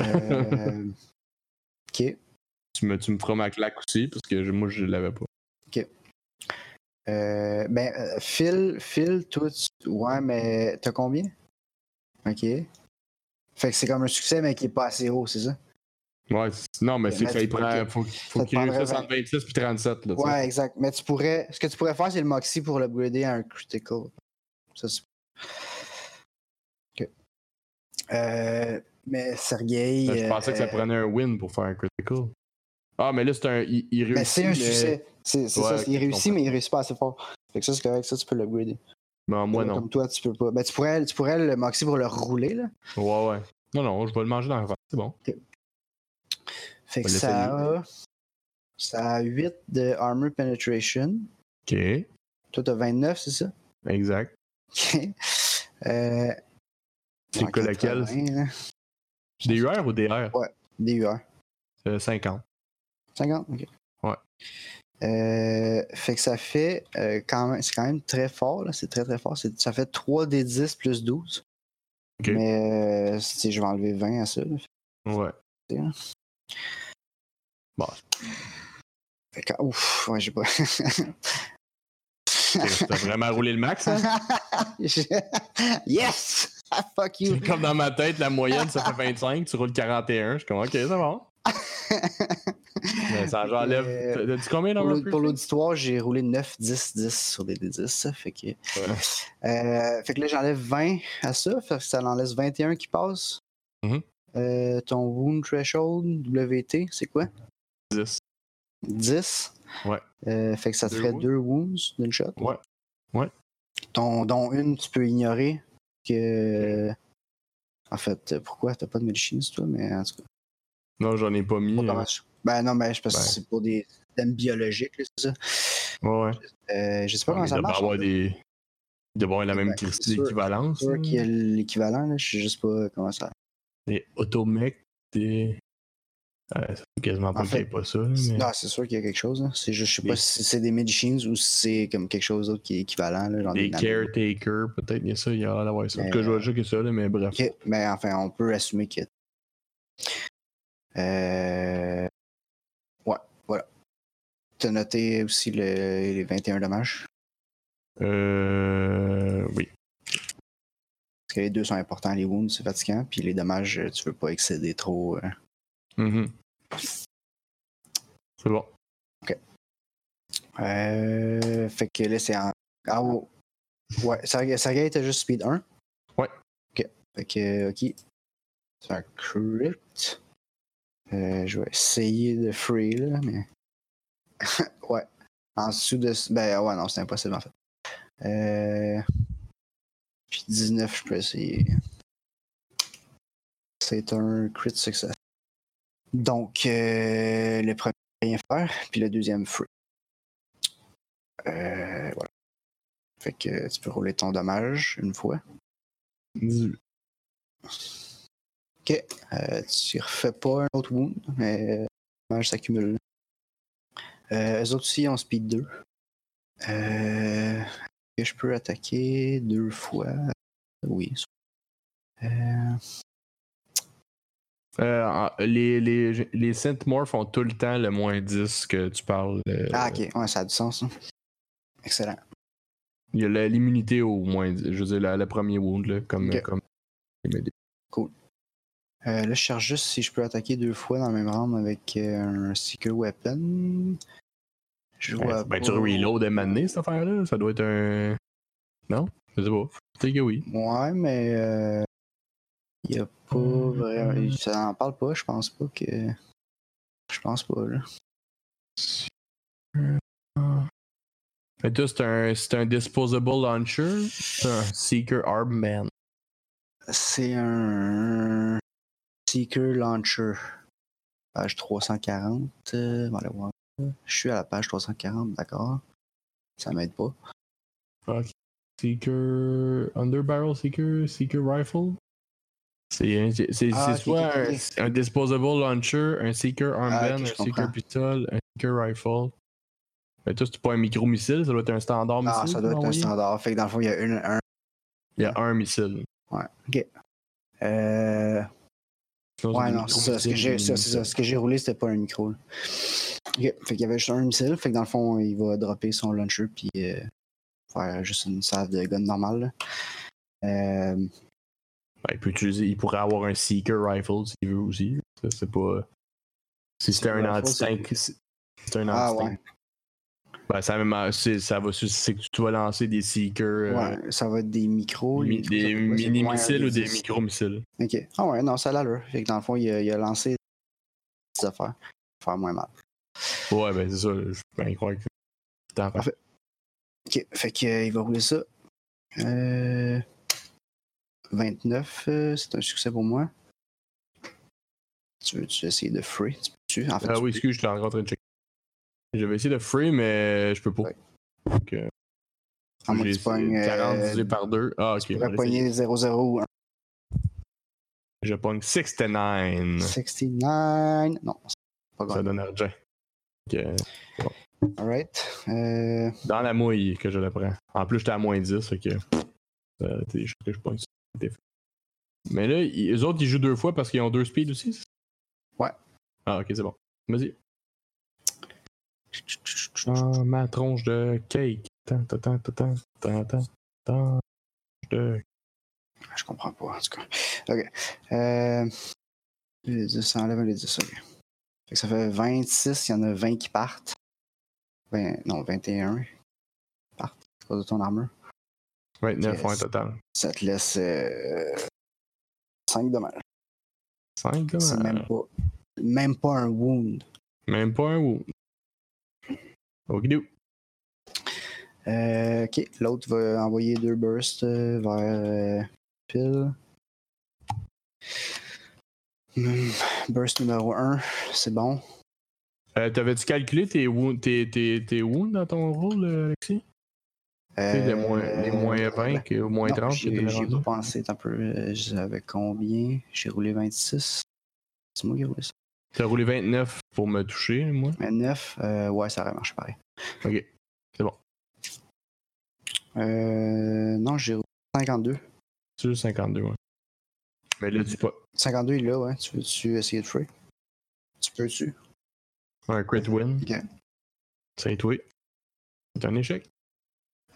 Euh, ok. Tu me, tu me feras ma claque aussi, parce que moi, je l'avais pas. Euh, ben, euh, Phil, Phil, toi, tu- ouais, mais t'as combien? Ok. Fait que c'est comme un succès, mais qui est pas assez haut, c'est ça? Ouais, non, mais c'est ça, il prend. Faut, qu'il réussisse entre 26 puis 37, là, tu sais. Ouais, exact. Mais tu pourrais. Ce que tu pourrais faire, c'est le Moxie pour l'upgrader à un critical. Ça, c'est. Ok. Euh, mais Sergei. Ben, Je pensais que ça euh, prenait un win pour faire un critical. Ah, mais là, c'est un. Il, il réussit. Mais c'est un mais- succès. C'est Ouais, ça. il réussit, mais il réussit pas assez fort. Fait que ça, c'est correct. Ça, tu peux l'upgrader. Mais moi, non. Comme toi, tu peux pas. Ben, tu pourrais, tu pourrais le Moxie pour le rouler, là. Ouais, ouais. Non, non, je vais le manger dans la. C'est bon. Fait que ça a. Ça a 8 de armor penetration. Ok. Toi, t'as 29, c'est ça? Exact. Ok. Euh, C'est ouais, lequel 80, là. Des UR ou des R? Des UR. Euh, 50. 50? Ok. Ouais. Euh, fait que ça fait euh, quand même, c'est quand même très fort, là. C'est très très fort. Ça fait 3 des 10 plus 12. Ok. Mais euh, je vais enlever 20 à ça. là. Ouais. Bon, Fait que, ouf, ouais, j'ai pas. t'as vraiment roulé le max, hein? yes! Ah, fuck you! C'est comme dans ma tête, la moyenne, ça fait 25, tu roules 41. Je suis comme, ok, c'est bon. Ça j'enlève. Euh, T'as dit combien Pour l'auditoire, j'ai roulé 9, 10, 10 sur des D10. ça Fait que, euh, fait que là, j'enlève 20 à ça. Fait que ça en laisse 21 qui passent. Mhm. Euh, ton wound threshold, WT, c'est quoi? 10. 10. Ouais. Euh, fait que ça te Deux ferait wounds? deux wounds d'une shot. Ouais. Ouais. Ton, dont une, tu peux ignorer. Que... En fait, pourquoi? T'as pas de medicine, toi, mais en tout cas. Non, j'en ai pas mis. pas Ben non, mais je pense que Ouais. c'est pour des thèmes biologiques, c'est ça. Ouais, ouais. Euh, je sais pas Ouais, comment ça marche. avoir des. Il devrait avoir la même Ben, christie c'est sûr- qu'il y a l'équivalent, là. Je sais juste pas comment ça. Des automec, des. Euh, ça fait quasiment pas En qu'il y ait fait, pas ça. mais... Non, c'est sûr qu'il y a quelque chose. là. C'est juste, je sais pas Des- si c'est des medicines ou si c'est comme quelque chose d'autre qui est équivalent. Là, genre Des nanos. caretakers, peut-être, il y a ça, il y a l'air d'avoir ça. En tout cas, je vois déjà que ça, là, mais bref. Ok, mais enfin, on peut assumer que. Euh... T'as noté aussi le... les 21 dommages? Euh. Oui. Parce que les deux sont importants. Les wounds, c'est fatigant. Puis les dommages, euh, tu veux pas excéder trop. euh. Mhm. C'est bon. Euh, Fait que là, c'est en. Ah, ouais. Ouais, Sergei Sergei était juste speed 1. Ouais. Ok. Fait que, ok. C'est un crit. Euh, je vais essayer de free, là, mais. Ouais. En dessous de. Ben, ouais, non, c'est impossible, en fait. Euh. Puis 19, je peux essayer. C'est un crit success. Donc, euh, le premier, rien faire, puis le deuxième, free. Euh, voilà. Fait que tu peux rouler ton dommage une fois. 18. Ok. Euh, tu refais pas un autre wound, mais le dommage s'accumule. Euh, eux autres aussi ont speed 2. Euh, que je peux attaquer deux fois? Oui. Euh, Euh, les, les, les synthmorphs ont tout le temps le moins 10 que tu parles. euh, Ah, ok. Ouais, ça a du sens. hein. Excellent. Il y a l'immunité au moins 10. Je veux dire, la- le premier wound, là, comme. Ok. comme... Euh, là, je cherche juste si je peux attaquer deux fois dans le même round avec euh, un Seeker Weapon. Je vois Ben, tu reload et mané cette affaire-là? Ça doit être un. Non? Je sais pas. Peut-être que oui. Ouais, mais euh, il y a pas Hmm. vraiment. Ça en parle pas, je pense pas que. Je pense pas, là. Mais toi, c'est un, c'est un disposable launcher. C'est un Seeker Armband. C'est un Seeker Launcher. Page 340. euh. Je suis à la page 340, d'accord. Ça m'aide pas. Seeker. Underbarrel Seeker. Seeker Rifle. C'est Ah, soit un- disposable launcher, un Seeker Armband, ok, je un Seeker. Pistol, un Seeker Rifle. Mais toi, c'est pas un micro-missile, ça doit être un standard missile. Ah, ça doit être un standard. Fait que dans le fond, il y a une, un. Il y a un missile. Ouais, ok. Euh, Ouais, non, c'est ça. Ce que j'ai, ça, ça. Ce que j'ai roulé, c'était pas un micro. là. Ok. Fait qu'il y avait juste un missile. Fait que dans le fond, il va dropper son launcher puis euh, faire juste une salve de gun normale. Euh, Ben, il peut utiliser, il pourrait avoir un Seeker Rifle s'il veut aussi. C'est pas. Si c'était un anti-tank. C'est un ah anti-tank. ouais. Ben, ça, même, c'est, ça va, c'est que tu vas lancer des Seekers. euh, ouais. Ça va être des micros. mi- des fait mini-missiles ou des micro-missiles. Ok. Ah ouais, non, ça a l'allure. Fait que dans le fond, il a, il a lancé des affaires. Faire moins mal. Ouais, ben c'est ça. Je peux bien croire que. T'en Parfait. Ok. Fait qu'il va rouler ça. Euh, 29, euh, c'est un succès pour moi. Tu veux-tu essayer de free? Tu peux-tu? En fait, Ah tu oui, peux. excuse, je suis en train de checker. J'avais essayé de free, mais je peux pas. Ouais. Donc, euh, À moins que j'ai tu pognes, essayé 40 euh, divisé par 2. Ah, ok. Tu on pourrais pogner 0-0 ou 1. Je pogne 69. 69. Non, c'est pas Ça grave. donne argent. Ok. Alright. Euh, Dans la mouille que je le prends. En plus, j'étais à moins 10, fait que. Euh, t'es- je que je pogne ça. Mais là, ils- eux autres, ils jouent deux fois parce qu'ils ont deux speeds aussi. ça? Ouais. Ah, ok, c'est bon. Vas-y. Ah, ma tronche de cake. Tant, tant, tant, tant, tant, tant, tant, de... Je comprends pas, en tout cas. Ok. Euh, les 10, ça enlève des 10, ok. Fait que ça fait 26, il y en a 20 qui partent. 20, non, 21 qui partent. C'est pas de ton armure. 29 Yes. points total. Ça te laisse euh, 5 dommages. 5 C'est même pas, même pas un wound. Même pas un wound. Okidou. Euh, ok, l'autre va envoyer deux bursts euh, vers euh, Pile. Hmm, Burst numéro 1, c'est bon. Euh, T'avais-tu calculé tes, wounds- tes, tes, tes wounds dans ton rôle, euh, Alexis? Sais, les moins, les moins 20 que moins non, 30 que J'ai pensé, un peu. euh, J'avais combien? J'ai roulé 26. C'est moi qui ai roulé ça. T'as roulé 29 pour me toucher, moi? 29, euh, ouais, ça aurait marché pareil. Ok. Euh, non, j'ai roulé 52. C'est juste 52, ouais. Mais là, dis pas. 52, il est là, ouais. Tu veux-tu essayer de free? Tu peux-tu? Un crit win. Ok. C'est toi. C'est un échec.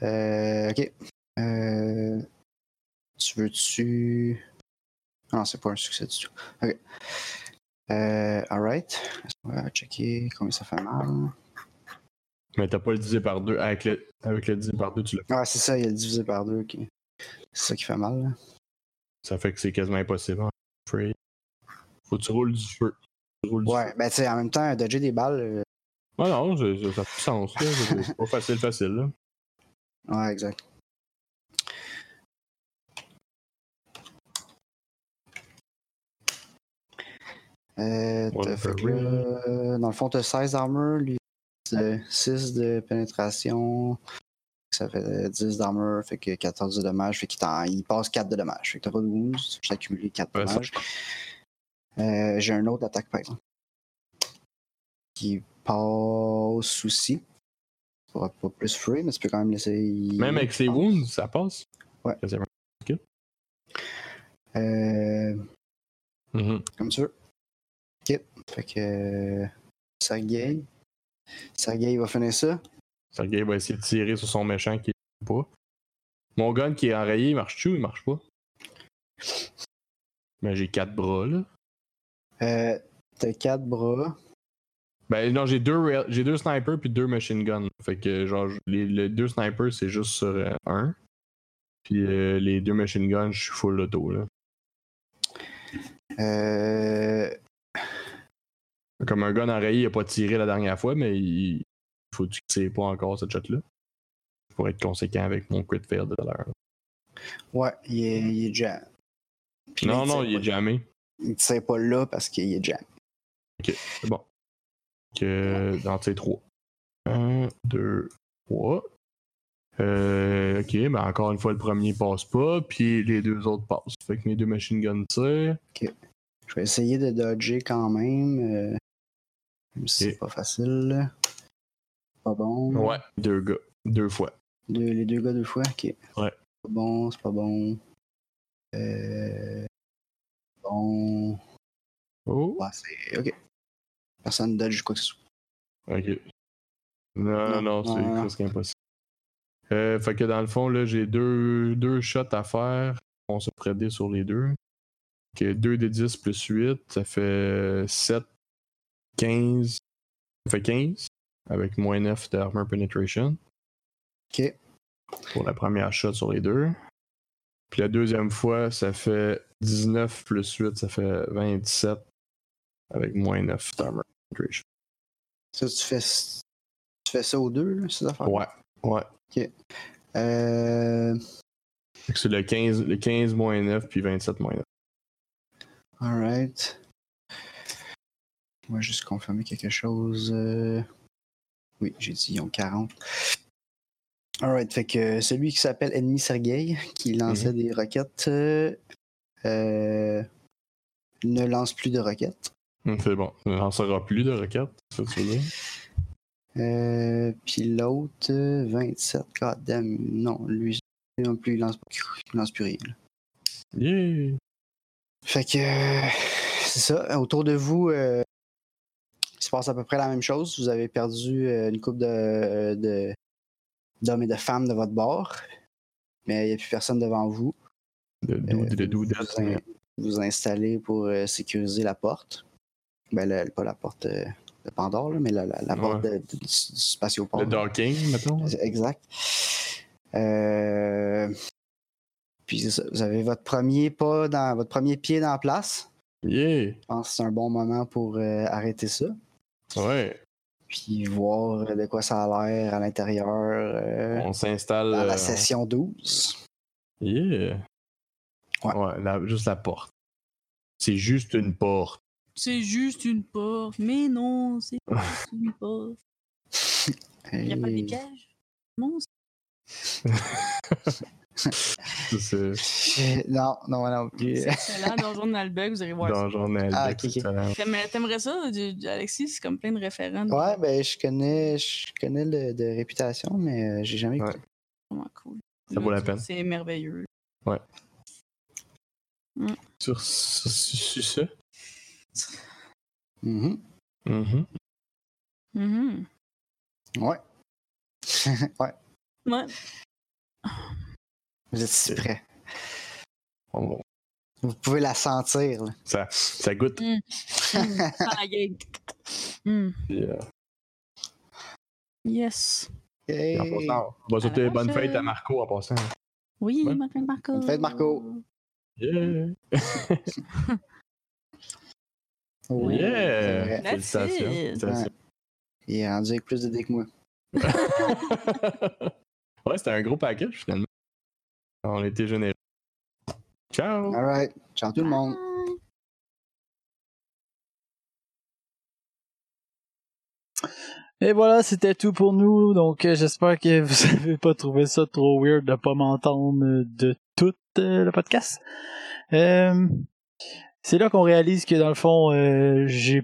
Euh, ok. Euh, tu veux-tu? Ah Non, c'est pas un succès du tout. Ok. Euh, alright. On va checker combien ça fait mal? Mais t'as pas le divisé par deux. Avec le, avec le divisé par deux, tu l'as. Ah, c'est ça, il y a le divisé par deux. ok. C'est ça qui fait mal. là. Ça fait que c'est quasiment impossible. Free. Faut que tu roules du feu. Roules du Ouais, feu. ben tu sais, en même temps, dodger des balles. euh, Ah non, ça, fait sens. C'est- C'est pas facile, facile. Là. Ouais, exact. Euh, Ouais, t'as fait que là, dans le fond, t'as 16 d'armure, lui, c'est 6 de pénétration, ça fait 10 d'armure, fait que 14 de dommages, fait qu'il il passe 4 de dommages. Fait que t'as pas de wounds, tu as accumulé 4 Ouais, dommages. Euh, J'ai un autre attaque, par exemple, qui passe aussi. Tu pourras pas plus free, mais tu peux quand même laisser. Même avec ses wounds, ça passe? Ouais. Euh, Mhm. comme tu veux. Ok. Fait que. Sergei. Sergei va finir ça. Sergei va essayer de tirer sur son méchant qui est pas. Mon gun qui est enrayé, il marche-tu ou il marche pas? Ben j'ai quatre bras là. Euh, T'as quatre bras. Ben non, j'ai deux, j'ai deux snipers puis deux machine guns. Fait que genre les, les deux snipers c'est juste sur euh, un. Puis euh, les deux machine guns, je suis full auto là. Euh, Comme un gun enrayé, il a pas tiré la dernière fois, mais il faut que tu tires pas encore cette shot là. Pour être conséquent avec mon crit fail de tout à l'heure. ouais, il est, il est jam. Puis là, Non, non, il est jamais. Il tire pas là parce qu'il est jam. C'est bon. Que dans ces trois. Un, deux, trois. Euh, ok, mais encore une fois, le premier passe pas, puis les deux autres passent. Fait que mes deux machine guns tirent. Je vais essayer de dodger quand même. euh, même si Ok. c'est pas facile. là. Pas bon. Ouais. Deux gars. Deux fois. Deux- les deux gars deux fois, ok. Ouais. C'est pas bon, c'est pas bon. Euh... Bon. Oh. Ouais, c'est. Ok. Personne dodge quoi que ce soit. Ok. Non, non, Non, c'est non. presque impossible. Euh, fait que dans le fond, là, j'ai deux, deux shots à faire. On se prêter sur les deux. Que 2 de 10 plus 8, ça fait 7, 15. Ça fait 15. Avec moins 9 d'armor penetration. Ok. Pour la première shot sur les deux. Puis la deuxième fois, ça fait 19 plus 8, ça fait 27. Avec moins 9 d'armor penetration. Ça, tu fais. Tu fais ça aux deux, là, ces affaires? Ouais, ouais. Euh. Fait que c'est le 15, le 15 moins 9 puis 27 moins 9. Alright. Moi, juste confirmer quelque chose. euh, Oui, j'ai dit ils ont 40. Alright, fait que celui qui s'appelle Ennemi Sergei, qui lançait des roquettes, euh, euh, ne lance plus de roquettes. Hum, C'est bon. Il n'en sera plus de roquettes, ça tu veux? Euh, Puis l'autre, euh, 27. God damn, non, lui non plus, il lance, il lance plus rien. là. Yeah! Fait que euh, c'est ça. Autour de vous, euh, il se passe à peu près la même chose. Vous avez perdu euh, une couple de, de- d'hommes et de femmes de votre bord, mais il n'y a plus personne devant vous. Le dude. vous, in- vous installez pour sécuriser la porte. Ben, le- pas la porte de Pandore, là, mais la, la- la Ouais. porte de- de- du spatioport. Le docking, mettons. Exact. Euh, Puis c'est ça, vous avez votre premier pas dans votre premier pied dans la place. Yeah! Je pense que c'est un bon moment pour euh, arrêter ça. Ouais. Puis voir euh, de quoi ça a l'air à l'intérieur euh, On s'installe. dans euh, la session 12. Yeah! Ouais. Ouais, la- juste la porte. C'est juste une porte. C'est juste une porte. Mais non, c'est pas juste une porte. Il n'y a pas Et- des cages. Non, Non, non, non plus. c'est excellent. Dans Journal Nalbug, vous allez voir ça. dans le journal. Ah, de ok, ok. Christian. T'aimerais ça, du- du- Alexis? C'est comme plein de référents. Ouais, ben je connais, je connais le, de réputation, mais euh, j'ai jamais écouté. Vraiment cool. Ça vaut la peine. C'est merveilleux. Sur, sur, sur ça? Mhm. Mhm. Mhm. Ouais. ouais. Ouais. Vous êtes si prêts. On- Vous pouvez la sentir. Là. Ça, ça goûte. Mm. Mm. Mm. puis, euh, Yes. Hey. en passant, on va souhaiter la bonne prochaine. fête à Marco en passant. Oui, bonne fête, Marco. Bonne fête, Marco. Yeah! Yeah! Félicitations. it. félicitations. Il est rendu avec plus de dés que moi. ouais, c'était un gros package finalement. On était généreux. Ciao! Alright. Ciao tout le monde. Et voilà, c'était tout pour nous. Donc, euh, j'espère que vous avez pas trouvé ça trop weird de pas m'entendre de tout euh, le podcast. Euh, c'est là qu'on réalise que dans le fond, euh, j'ai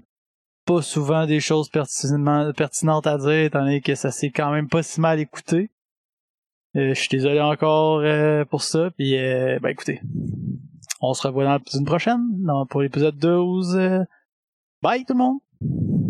pas souvent des choses pertinemment- pertinentes à dire, étant donné que ça s'est quand même pas si mal écouté. Euh, je suis désolé encore euh, pour ça. Puis, euh, ben écoutez, on se revoit dans l'épisode prochaine, pour l'épisode 12. Euh, bye tout le monde!